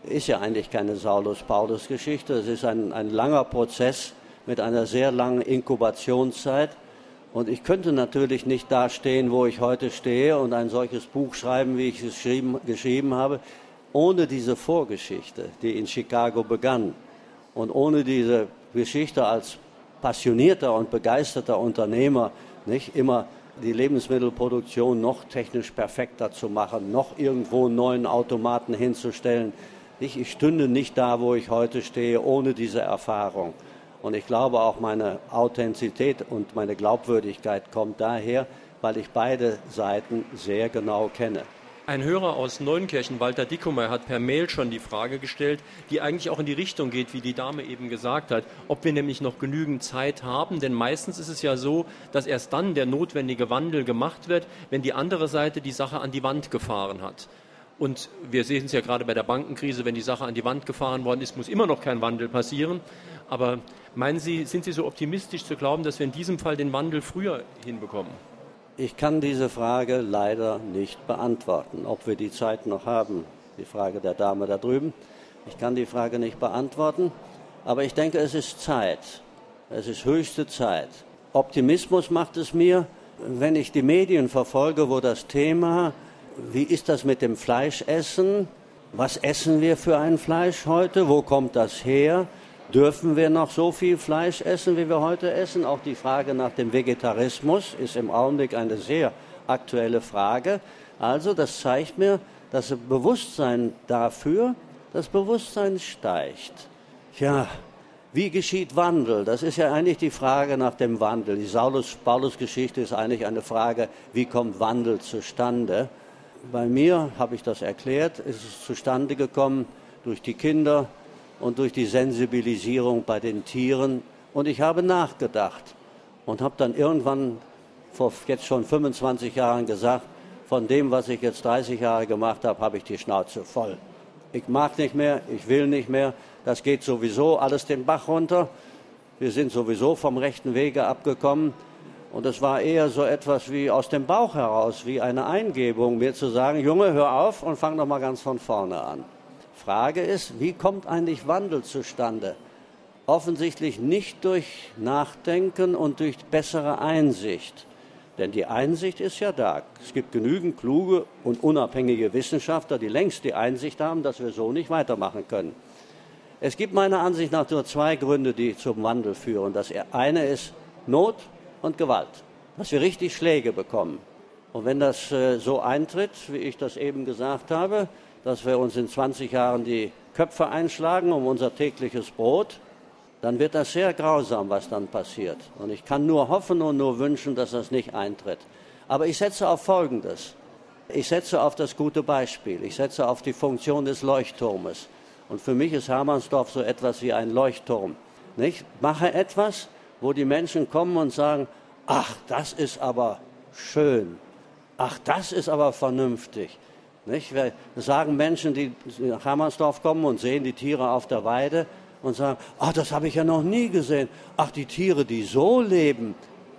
ist ja eigentlich keine Saulus-Paulus-Geschichte. Es ist ein, ein langer Prozess mit einer sehr langen Inkubationszeit. Und ich könnte natürlich nicht da stehen, wo ich heute stehe und ein solches Buch schreiben, wie ich es geschrieben, habe, ohne diese Vorgeschichte, die in Chicago begann. Und ohne diese Geschichte als passionierter und begeisterter Unternehmer, nicht immer die Lebensmittelproduktion noch technisch perfekter zu machen, noch irgendwo einen neuen Automaten hinzustellen. Ich, ich stünde nicht da, wo ich heute stehe, ohne diese Erfahrung. Und ich glaube auch meine Authentizität und meine Glaubwürdigkeit kommt daher, weil ich beide Seiten sehr genau kenne.
Ein Hörer aus Neunkirchen, Walter Dickomer, hat per Mail schon die Frage gestellt, die eigentlich auch in die Richtung geht, wie die Dame eben gesagt hat, ob wir nämlich noch genügend Zeit haben. Denn meistens ist es ja so, dass erst dann der notwendige Wandel gemacht wird, wenn die andere Seite die Sache an die Wand gefahren hat. Und wir sehen es ja gerade bei der Bankenkrise, wenn die Sache an die Wand gefahren worden ist, muss immer noch kein Wandel passieren. Aber meinen Sie, sind Sie so optimistisch zu glauben, dass wir in diesem Fall den Wandel früher hinbekommen?
Ich kann diese Frage leider nicht beantworten, ob wir die Zeit noch haben. Die Frage der Dame da drüben. Ich kann die Frage nicht beantworten, aber ich denke, es ist Zeit. Es ist höchste Zeit. Optimismus macht es mir, wenn ich die Medien verfolge, wo das Thema, wie ist das mit dem Fleischessen? Was essen wir für ein Fleisch heute? Wo kommt das her? Dürfen wir noch so viel Fleisch essen, wie wir heute essen? Auch die Frage nach dem Vegetarismus ist im Augenblick eine sehr aktuelle Frage. Also das zeigt mir, das Bewusstsein dafür, das Bewusstsein steigt. Ja, wie geschieht Wandel? Das ist ja eigentlich die Frage nach dem Wandel. Die Saulus-Paulus-Geschichte ist eigentlich eine Frage, wie kommt Wandel zustande? Bei mir, habe ich das erklärt, ist es zustande gekommen durch die Kinder, und durch die Sensibilisierung bei den Tieren. Und ich habe nachgedacht und habe dann irgendwann vor jetzt schon 25 Jahren gesagt, von dem, was ich jetzt 30 Jahre gemacht habe, habe ich die Schnauze voll. Ich mag nicht mehr, ich will nicht mehr, das geht sowieso alles den Bach runter. Wir sind sowieso vom rechten Wege abgekommen. Und es war eher so etwas wie aus dem Bauch heraus, wie eine Eingebung, mir zu sagen, Junge, hör auf und fang doch mal ganz von vorne an. Frage ist, wie kommt eigentlich Wandel zustande? Offensichtlich nicht durch Nachdenken und durch bessere Einsicht. Denn die Einsicht ist ja da. Es gibt genügend kluge und unabhängige Wissenschaftler, die längst die Einsicht haben, dass wir so nicht weitermachen können. Es gibt meiner Ansicht nach nur zwei Gründe, die zum Wandel führen. Das eine ist Not und Gewalt, dass wir richtig Schläge bekommen. Und wenn das äh, so eintritt, wie ich das eben gesagt habe, dass wir uns in 20 Jahren die Köpfe einschlagen um unser tägliches Brot, dann wird das sehr grausam, was dann passiert. Und ich kann nur hoffen und nur wünschen, dass das nicht eintritt. Aber ich setze auf Folgendes. Ich setze auf das gute Beispiel. Ich setze auf die Funktion des Leuchtturmes. Und für mich ist Hermannsdorf so etwas wie ein Leuchtturm. Nicht? Mache etwas, wo die Menschen kommen und sagen, ach, das ist aber schön. Ach, das ist aber vernünftig. Nicht? Wir sagen Menschen, die nach Hermannsdorf kommen und sehen die Tiere auf der Weide und sagen, ach, das habe ich ja noch nie gesehen. Ach, die Tiere, die so leben,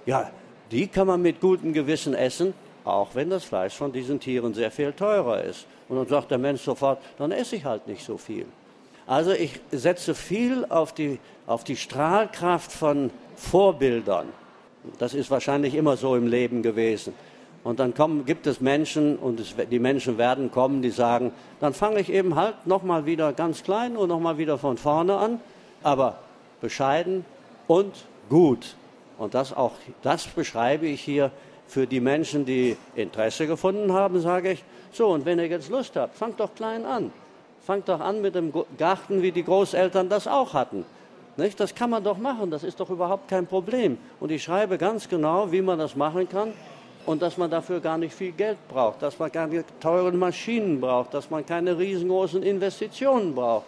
ja, die kann man mit gutem Gewissen essen, auch wenn das Fleisch von diesen Tieren sehr viel teurer ist. Und dann sagt der Mensch sofort, dann esse ich halt nicht so viel. Also ich setze viel auf die, auf die Strahlkraft von Vorbildern. Das ist wahrscheinlich immer so im Leben gewesen. Und dann kommen, gibt es Menschen und es, die Menschen werden kommen, die sagen, dann fange ich eben halt nochmal wieder ganz klein und nochmal wieder von vorne an, aber bescheiden und gut. Und das auch, das beschreibe ich hier für die Menschen, die Interesse gefunden haben, sage ich, so, und wenn ihr jetzt Lust habt, fangt doch klein an. Fangt doch an mit dem Garten, wie die Großeltern das auch hatten. Nicht? Das kann man doch machen, das ist doch überhaupt kein Problem. Und ich schreibe ganz genau, wie man das machen kann und dass man dafür gar nicht viel Geld braucht, dass man keine teuren Maschinen braucht, dass man keine riesengroßen Investitionen braucht.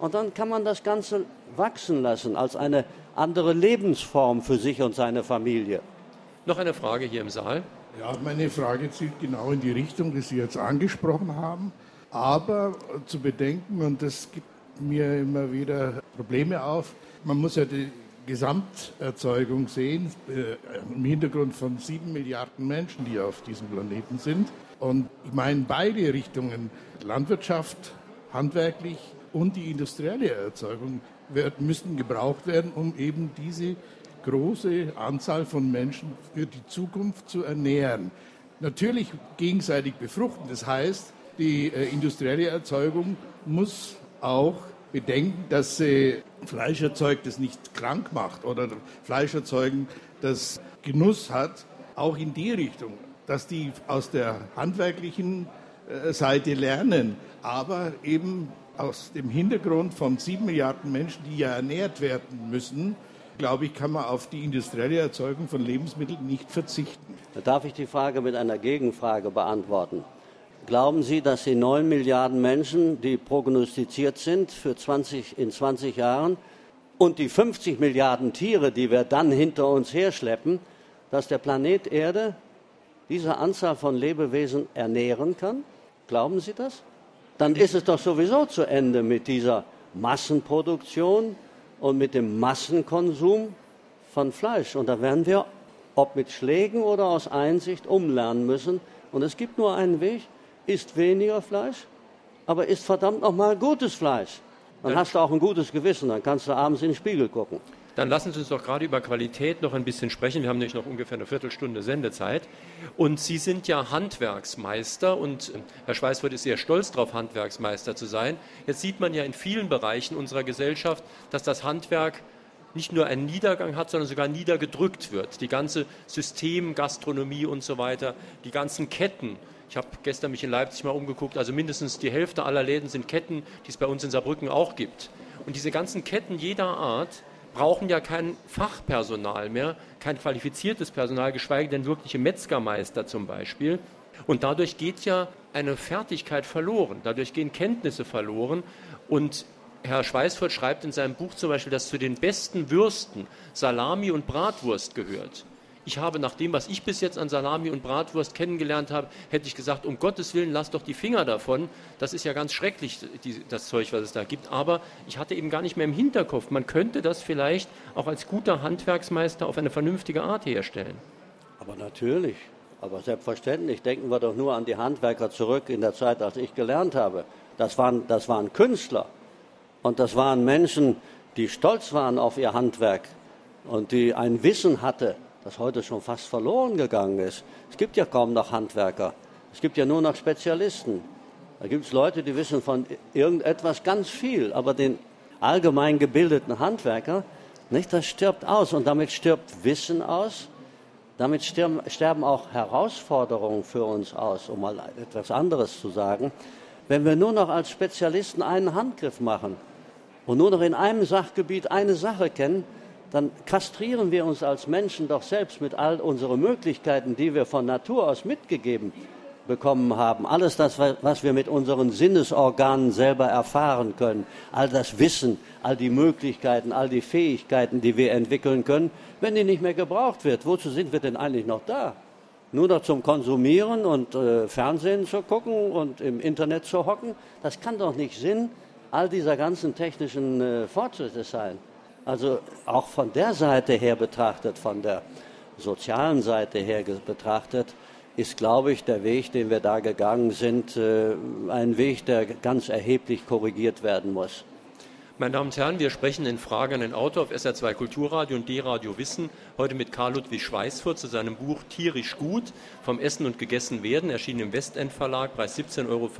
Und dann kann man das Ganze wachsen lassen als eine andere Lebensform für sich und seine Familie.
Noch eine Frage hier im Saal.
Ja, meine Frage zielt genau in die Richtung, die Sie jetzt angesprochen haben. Aber zu bedenken, und das gibt mir immer wieder Probleme auf, man muss ja die Gesamterzeugung sehen, äh, im Hintergrund von sieben Milliarden Menschen, die auf diesem Planeten sind. Und ich meine, beide Richtungen, Landwirtschaft, handwerklich und die industrielle Erzeugung, wird, müssen gebraucht werden, um eben diese große Anzahl von Menschen für die Zukunft zu ernähren. Natürlich gegenseitig befruchten. Das heißt, die äh, industrielle Erzeugung muss auch bedenken, dass sie Fleisch erzeugt, das nicht krank macht oder Fleisch erzeugen, das Genuss hat, auch in die Richtung, dass die aus der handwerklichen äh, Seite lernen, aber eben aus dem Hintergrund von sieben Milliarden Menschen, die ja ernährt werden müssen, glaube ich, kann man auf die industrielle Erzeugung von Lebensmitteln nicht verzichten.
Darf ich die Frage mit einer Gegenfrage beantworten? Glauben Sie, dass die 9 Milliarden Menschen, die prognostiziert sind für 20, in 20 Jahren, und die 50 Milliarden Tiere, die wir dann hinter uns herschleppen, dass der Planet Erde diese Anzahl von Lebewesen ernähren kann? Glauben Sie das? Dann ist es doch sowieso zu Ende mit dieser Massenproduktion und mit dem Massenkonsum von Fleisch. Und da werden wir, ob mit Schlägen oder aus Einsicht, umlernen müssen. Und es gibt nur einen Weg, isst weniger Fleisch, aber isst verdammt nochmal gutes Fleisch. Dann hast du auch ein gutes Gewissen, dann kannst du abends in den Spiegel gucken.
Dann lassen Sie uns doch gerade über Qualität noch ein bisschen sprechen. Wir haben nämlich noch ungefähr eine Viertelstunde Sendezeit. Und Sie sind ja Handwerksmeister und äh, Herr Schweißfurt ist sehr stolz darauf, Handwerksmeister zu sein. Jetzt sieht man ja in vielen Bereichen unserer Gesellschaft, dass das Handwerk nicht nur einen Niedergang hat, sondern sogar niedergedrückt wird. Die ganze System, Gastronomie und so weiter, die ganzen Ketten, ich habe gestern mich in Leipzig mal umgeguckt, also mindestens die Hälfte aller Läden sind Ketten, die es bei uns in Saarbrücken auch gibt. Und diese ganzen Ketten jeder Art brauchen ja kein Fachpersonal mehr, kein qualifiziertes Personal, geschweige denn wirkliche Metzgermeister zum Beispiel. Und dadurch geht ja eine Fertigkeit verloren, dadurch gehen Kenntnisse verloren. Und Herr Schweißfurt schreibt in seinem Buch zum Beispiel, dass zu den besten Würsten Salami und Bratwurst gehört ich habe nach dem, was ich bis jetzt an Salami und Bratwurst kennengelernt habe, hätte ich gesagt, um Gottes Willen, lass doch die Finger davon. Das ist ja ganz schrecklich, die, das Zeug, was es da gibt. Aber ich hatte eben gar nicht mehr im Hinterkopf, man könnte das vielleicht auch als guter Handwerksmeister auf eine vernünftige Art herstellen.
Aber natürlich, aber selbstverständlich. Denken wir doch nur an die Handwerker zurück in der Zeit, als ich gelernt habe. Das waren, das waren Künstler. Und das waren Menschen, die stolz waren auf ihr Handwerk und die ein Wissen hatten das heute schon fast verloren gegangen ist. Es gibt ja kaum noch Handwerker. Es gibt ja nur noch Spezialisten. Da gibt es Leute, die wissen von irgendetwas ganz viel, aber den allgemein gebildeten Handwerker, nicht, das stirbt aus und damit stirbt Wissen aus. Damit sterben, sterben auch Herausforderungen für uns aus, um mal etwas anderes zu sagen. Wenn wir nur noch als Spezialisten einen Handgriff machen und nur noch in einem Sachgebiet eine Sache kennen, dann kastrieren wir uns als Menschen doch selbst mit all unseren Möglichkeiten, die wir von Natur aus mitgegeben bekommen haben. Alles das, was wir mit unseren Sinnesorganen selber erfahren können, all das Wissen, all die Möglichkeiten, all die Fähigkeiten, die wir entwickeln können, wenn die nicht mehr gebraucht wird. Wozu sind wir denn eigentlich noch da? Nur noch zum Konsumieren und äh, Fernsehen zu gucken und im Internet zu hocken? Das kann doch nicht Sinn all dieser ganzen technischen äh, Fortschritte sein. Also auch von der Seite her betrachtet, von der sozialen Seite her betrachtet, ist, glaube ich, der Weg, den wir da gegangen sind, äh, ein Weg, der ganz erheblich korrigiert werden muss.
Meine Damen und Herren, wir sprechen in Frage an den Autor auf SR2 Kulturradio und D-Radio Wissen heute mit Karl Ludwig Schweißfurt zu seinem Buch Tierisch gut vom Essen und Gegessen werden, erschienen im Westend Verlag, Preis 17,95 Euro.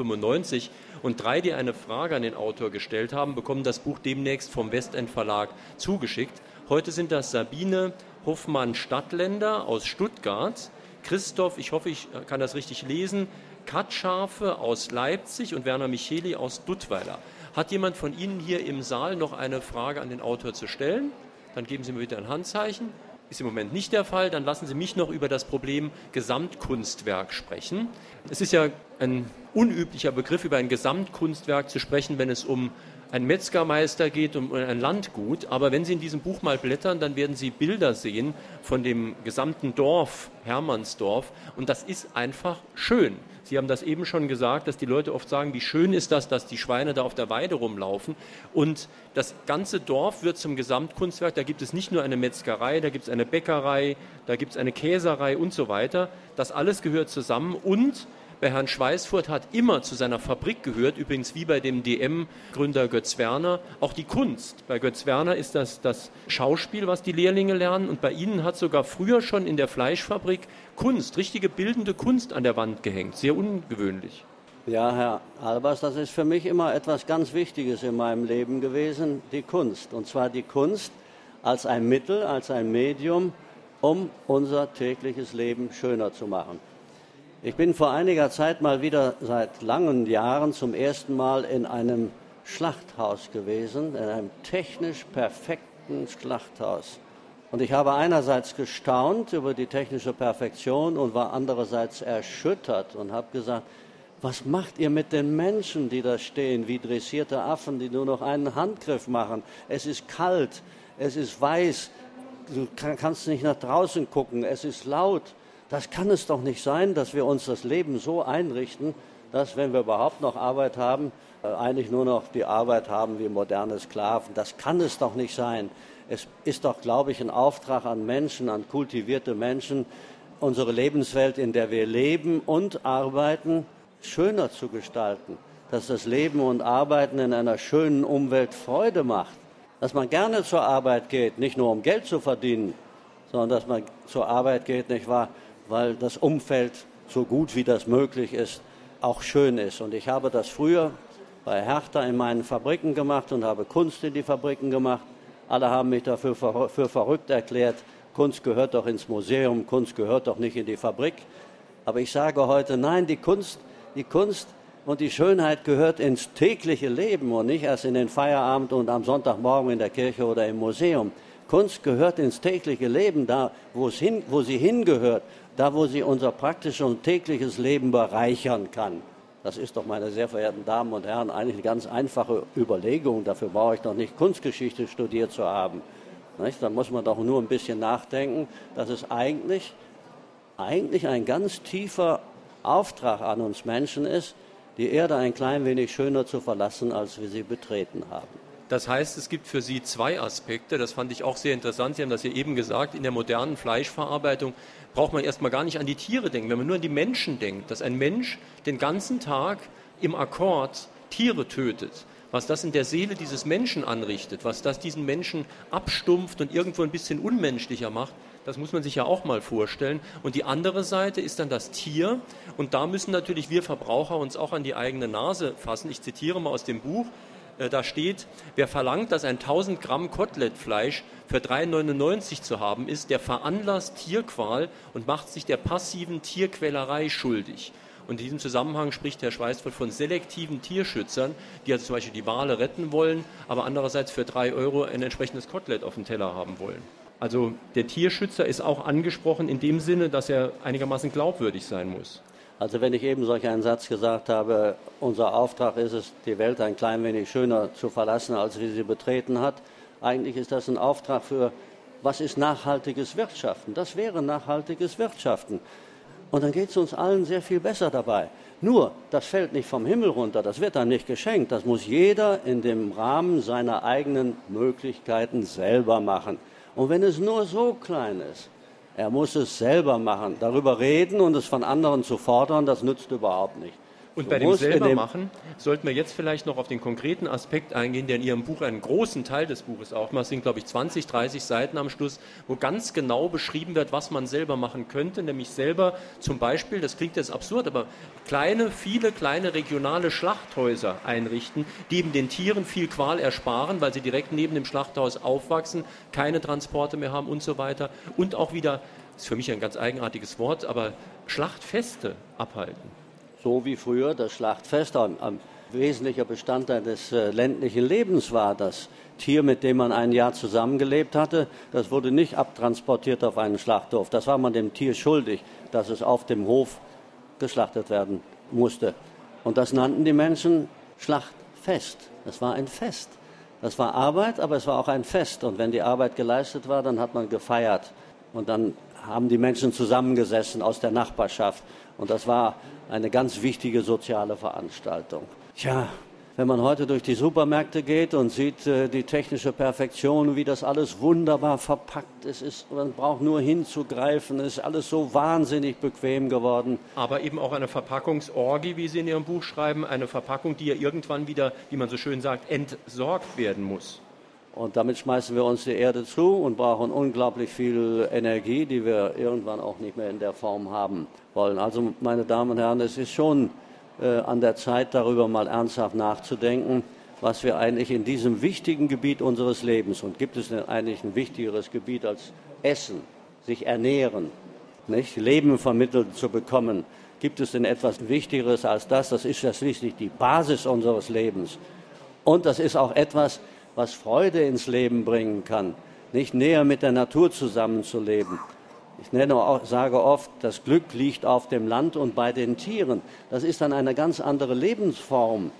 Und drei, die eine Frage an den Autor gestellt haben, bekommen das Buch demnächst vom Westend Verlag zugeschickt. Heute sind das Sabine Hoffmann-Stadtländer aus Stuttgart, Christoph, ich hoffe, ich kann das richtig lesen, Katschafe aus Leipzig und Werner Micheli aus Duttweiler. Hat jemand von Ihnen hier im Saal noch eine Frage an den Autor zu stellen? Dann geben Sie mir bitte ein Handzeichen. Ist im Moment nicht der Fall. Dann lassen Sie mich noch über das Problem Gesamtkunstwerk sprechen. Es ist ja ein unüblicher Begriff, über ein Gesamtkunstwerk zu sprechen, wenn es um einen Metzgermeister geht, um ein Landgut. Aber wenn Sie in diesem Buch mal blättern, dann werden Sie Bilder sehen von dem gesamten Dorf, Hermannsdorf. Und das ist einfach schön. Sie haben das eben schon gesagt, dass die Leute oft sagen, wie schön ist das, dass die Schweine da auf der Weide rumlaufen. Und das ganze Dorf wird zum Gesamtkunstwerk. Da gibt es nicht nur eine Metzgerei, da gibt es eine Bäckerei, da gibt es eine Käserei und so weiter. Das alles gehört zusammen und bei Herrn Schweißfurt hat immer zu seiner Fabrik gehört, übrigens wie bei dem DM-Gründer Götz Werner, auch die Kunst. Bei Götz Werner ist das das Schauspiel, was die Lehrlinge lernen und bei Ihnen hat sogar früher schon in der Fleischfabrik Kunst, richtige bildende Kunst an der Wand gehängt. Sehr ungewöhnlich.
Ja, Herr Albers, das ist für mich immer etwas ganz Wichtiges in meinem Leben gewesen, die Kunst. Und zwar die Kunst als ein Mittel, als ein Medium, um unser tägliches Leben schöner zu machen. Ich bin vor einiger Zeit mal wieder seit langen Jahren zum ersten Mal in einem Schlachthaus gewesen, in einem technisch perfekten Schlachthaus. Und ich habe einerseits gestaunt über die technische Perfektion und war andererseits erschüttert und habe gesagt, was macht ihr mit den Menschen, die da stehen, wie dressierte Affen, die nur noch einen Handgriff machen? Es ist kalt, es ist weiß, du kannst nicht nach draußen gucken, es ist laut. Das kann es doch nicht sein, dass wir uns das Leben so einrichten, dass, wenn wir überhaupt noch Arbeit haben, äh, eigentlich nur noch die Arbeit haben wie moderne Sklaven. Das kann es doch nicht sein. Es ist doch, glaube ich, ein Auftrag an Menschen, an kultivierte Menschen, unsere Lebenswelt, in der wir leben und arbeiten, schöner zu gestalten. Dass das Leben und Arbeiten in einer schönen Umwelt Freude macht. Dass man gerne zur Arbeit geht, nicht nur um Geld zu verdienen, sondern dass man zur Arbeit geht, nicht wahr, weil das Umfeld so gut wie das möglich ist, auch schön ist. Und ich habe das früher bei Hertha in meinen Fabriken gemacht und habe Kunst in die Fabriken gemacht. Alle haben mich dafür für verrückt erklärt. Kunst gehört doch ins Museum, Kunst gehört doch nicht in die Fabrik. Aber ich sage heute, nein, die Kunst, die Kunst und die Schönheit gehört ins tägliche Leben und nicht erst in den Feierabend und am Sonntagmorgen in der Kirche oder im Museum. Kunst gehört ins tägliche Leben, da wo, hin, wo sie hingehört, da wo sie unser praktisches und tägliches Leben bereichern kann. Das ist doch, meine sehr verehrten Damen und Herren, eigentlich eine ganz einfache Überlegung. Dafür brauche ich doch nicht Kunstgeschichte studiert zu haben. Nicht? Da muss man doch nur ein bisschen nachdenken, dass es eigentlich, eigentlich ein ganz tiefer Auftrag an uns Menschen ist, die Erde ein klein wenig schöner zu verlassen, als wir sie betreten haben.
Das heißt, es gibt für Sie zwei Aspekte. Das fand ich auch sehr interessant. Sie haben das ja eben gesagt. In der modernen Fleischverarbeitung braucht man erstmal gar nicht an die Tiere denken. Wenn man nur an die Menschen denkt, dass ein Mensch den ganzen Tag im Akkord Tiere tötet, was das in der Seele dieses Menschen anrichtet, was das diesen Menschen abstumpft und irgendwo ein bisschen unmenschlicher macht, das muss man sich ja auch mal vorstellen. Und die andere Seite ist dann das Tier. Und da müssen natürlich wir Verbraucher uns auch an die eigene Nase fassen. Ich zitiere mal aus dem Buch. Äh, da steht, wer verlangt, dass ein 1000 Gramm Kotelettfleisch für 3,99 zu haben ist, der veranlasst Tierqual und macht sich der passiven Tierquälerei schuldig. Und in diesem Zusammenhang spricht Herr Schweißfurt von selektiven Tierschützern, die also zum Beispiel die Wale retten wollen, aber andererseits für drei Euro ein entsprechendes Kotelett auf dem Teller haben wollen. Also der Tierschützer ist auch angesprochen in dem Sinne, dass er einigermaßen glaubwürdig sein muss.
Also wenn ich eben solch einen Satz gesagt habe, unser Auftrag ist es, die Welt ein klein wenig schöner zu verlassen, als sie sie betreten hat, eigentlich ist das ein Auftrag für, was ist nachhaltiges Wirtschaften? Das wäre nachhaltiges Wirtschaften. Und dann geht es uns allen sehr viel besser dabei. Nur, das fällt nicht vom Himmel runter, das wird dann nicht geschenkt. Das muss jeder in dem Rahmen seiner eigenen Möglichkeiten selber machen. Und wenn es nur so klein ist, er muss es selber machen. Darüber reden und es von anderen zu fordern, das nützt überhaupt nicht.
Und bei dem selbermachen sollten wir jetzt vielleicht noch auf den konkreten Aspekt eingehen, der in Ihrem Buch einen großen Teil des Buches aufmacht. Es sind, glaube ich, 20, 30 Seiten am Schluss, wo ganz genau beschrieben wird, was man selber machen könnte, nämlich selber zum Beispiel, das klingt jetzt absurd, aber kleine, viele kleine regionale Schlachthäuser einrichten, die eben den Tieren viel Qual ersparen, weil sie direkt neben dem Schlachthaus aufwachsen, keine Transporte mehr haben und so weiter. Und auch wieder, das ist für mich ein ganz eigenartiges Wort, aber Schlachtfeste abhalten
so wie früher das Schlachtfest ein, ein wesentlicher Bestandteil des äh, ländlichen Lebens war. Das Tier, mit dem man ein Jahr zusammengelebt hatte, das wurde nicht abtransportiert auf einen Schlachthof. Das war man dem Tier schuldig, dass es auf dem Hof geschlachtet werden musste. Und das nannten die Menschen Schlachtfest. Das war ein Fest. Das war Arbeit, aber es war auch ein Fest. Und wenn die Arbeit geleistet war, dann hat man gefeiert. Und dann haben die Menschen zusammengesessen aus der Nachbarschaft. Und das war eine ganz wichtige soziale Veranstaltung. Tja, wenn man heute durch die Supermärkte geht und sieht äh, die technische Perfektion, wie das alles wunderbar verpackt ist, ist, man braucht nur hinzugreifen, ist alles so wahnsinnig bequem geworden.
Aber eben auch eine Verpackungsorgie, wie Sie in Ihrem Buch schreiben, eine Verpackung, die ja irgendwann wieder, wie man so schön sagt, entsorgt werden muss.
Und damit schmeißen wir uns die Erde zu und brauchen unglaublich viel Energie, die wir irgendwann auch nicht mehr in der Form haben wollen. Also, meine Damen und Herren, es ist schon äh, an der Zeit, darüber mal ernsthaft nachzudenken, was wir eigentlich in diesem wichtigen Gebiet unseres Lebens, und gibt es denn eigentlich ein wichtigeres Gebiet als Essen, sich ernähren, nicht? Leben vermittelt zu bekommen, gibt es denn etwas Wichtigeres als das? Das ist ja schließlich die Basis unseres Lebens. Und das ist auch etwas, was Freude ins Leben bringen kann. nicht näher mit der Natur zusammenzuleben. Ich nenne sage oft, das Glück liegt auf dem Land und bei den Tieren. Das ist dann eine ganz andere Lebensform,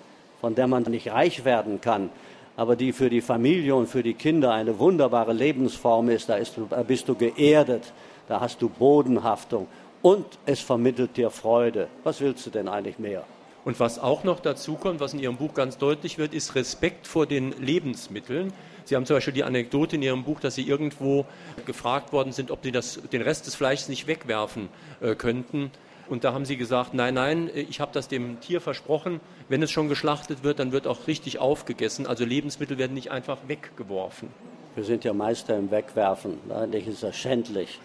von der man nicht reich werden kann, aber die für die Familie und für die Kinder eine wunderbare Lebensform ist. Da, ist, da bist du geerdet, da hast du Bodenhaftung und es vermittelt dir Freude. Was willst du denn eigentlich mehr?
Und was auch noch dazu kommt, was in Ihrem Buch ganz deutlich wird, ist Respekt vor den Lebensmitteln. Sie haben zum Beispiel die Anekdote in Ihrem Buch, dass Sie irgendwo gefragt worden sind, ob Sie das, den Rest des Fleischs nicht wegwerfen äh, könnten. Und da haben Sie gesagt, nein, nein, ich habe das dem Tier versprochen. Wenn es schon geschlachtet wird, dann wird auch richtig aufgegessen. Also Lebensmittel werden nicht einfach weggeworfen.
Wir sind ja Meister im Wegwerfen. Eigentlich ist das schändlich.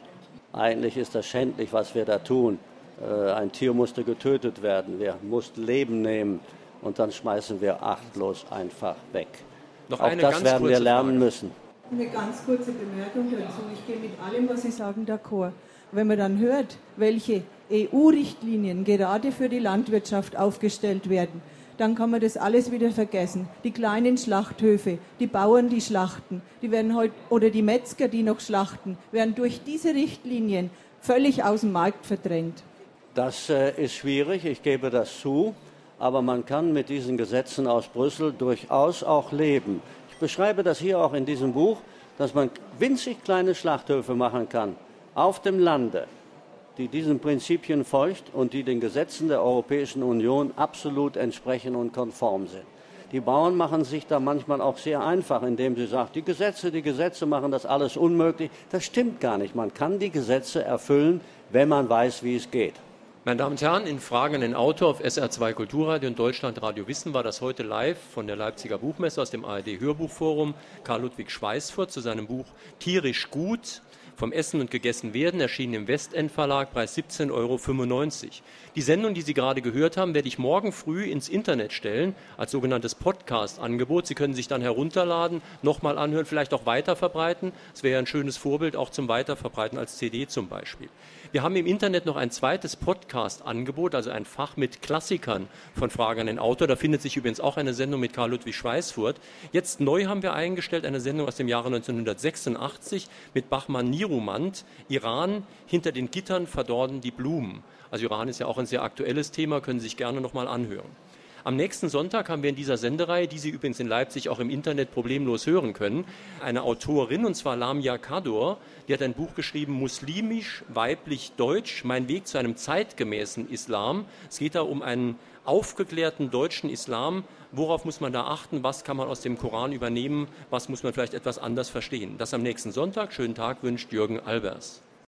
Eigentlich ist das schändlich, was wir da tun. Äh, ein Tier musste getötet werden. Wir mussten Leben nehmen und dann schmeißen wir achtlos einfach weg.
Noch
Auch
eine
das
ganz
werden wir lernen
Frage.
müssen.
Eine ganz kurze Bemerkung dazu. Ich gehe mit allem, was Sie sagen, d'accord. Wenn man dann hört, welche EU-Richtlinien gerade für die Landwirtschaft aufgestellt werden, dann kann man das alles wieder vergessen. Die kleinen Schlachthöfe, die Bauern, die schlachten, die werden heute, oder die Metzger, die noch schlachten, werden durch diese Richtlinien völlig aus dem Markt verdrängt.
Das äh, ist schwierig, ich gebe das zu, aber man kann mit diesen Gesetzen aus Brüssel durchaus auch leben. Ich beschreibe das hier auch in diesem Buch, dass man winzig kleine Schlachthöfe machen kann auf dem Lande, die diesen Prinzipien folgt und die den Gesetzen der Europäischen Union absolut entsprechen und konform sind. Die Bauern machen sich da manchmal auch sehr einfach, indem sie sagen, die Gesetze, die Gesetze machen das alles unmöglich. Das stimmt gar nicht. Man kann die Gesetze erfüllen, wenn man weiß, wie es geht.
Meine Damen und Herren, in Fragen an den Autor auf SR2 Kulturradio und Deutschlandradio Wissen war das heute live von der Leipziger Buchmesse aus dem ARD Hörbuchforum Karl Ludwig Schweißfurt zu seinem Buch Tierisch gut vom Essen und Gegessen werden, erschienen im Westend Verlag, Preis 17,95 Euro. Die Sendung, die Sie gerade gehört haben, werde ich morgen früh ins Internet stellen, als sogenanntes Podcast-Angebot. Sie können sich dann herunterladen, nochmal anhören, vielleicht auch weiterverbreiten. Es wäre ein schönes Vorbild auch zum Weiterverbreiten als CD zum Beispiel. Wir haben im Internet noch ein zweites Podcast-Angebot, also ein Fach mit Klassikern von Fragen an den Autor. Da findet sich übrigens auch eine Sendung mit Karl Ludwig Schweißfurt. Jetzt neu haben wir eingestellt eine Sendung aus dem Jahre 1986 mit Bachmann Nirumand. Iran, hinter den Gittern verdorren die Blumen. Also Iran ist ja auch ein sehr aktuelles Thema, können Sie sich gerne nochmal anhören. Am nächsten Sonntag haben wir in dieser Sendereihe, die Sie übrigens in Leipzig auch im Internet problemlos hören können, eine Autorin, und zwar Lamia Kador. Die hat ein Buch geschrieben, Muslimisch, weiblich, deutsch, mein Weg zu einem zeitgemäßen Islam. Es geht da um einen aufgeklärten deutschen Islam. Worauf muss man da achten? Was kann man aus dem Koran übernehmen? Was muss man vielleicht etwas anders verstehen? Das am nächsten Sonntag. Schönen Tag wünscht Jürgen Albers.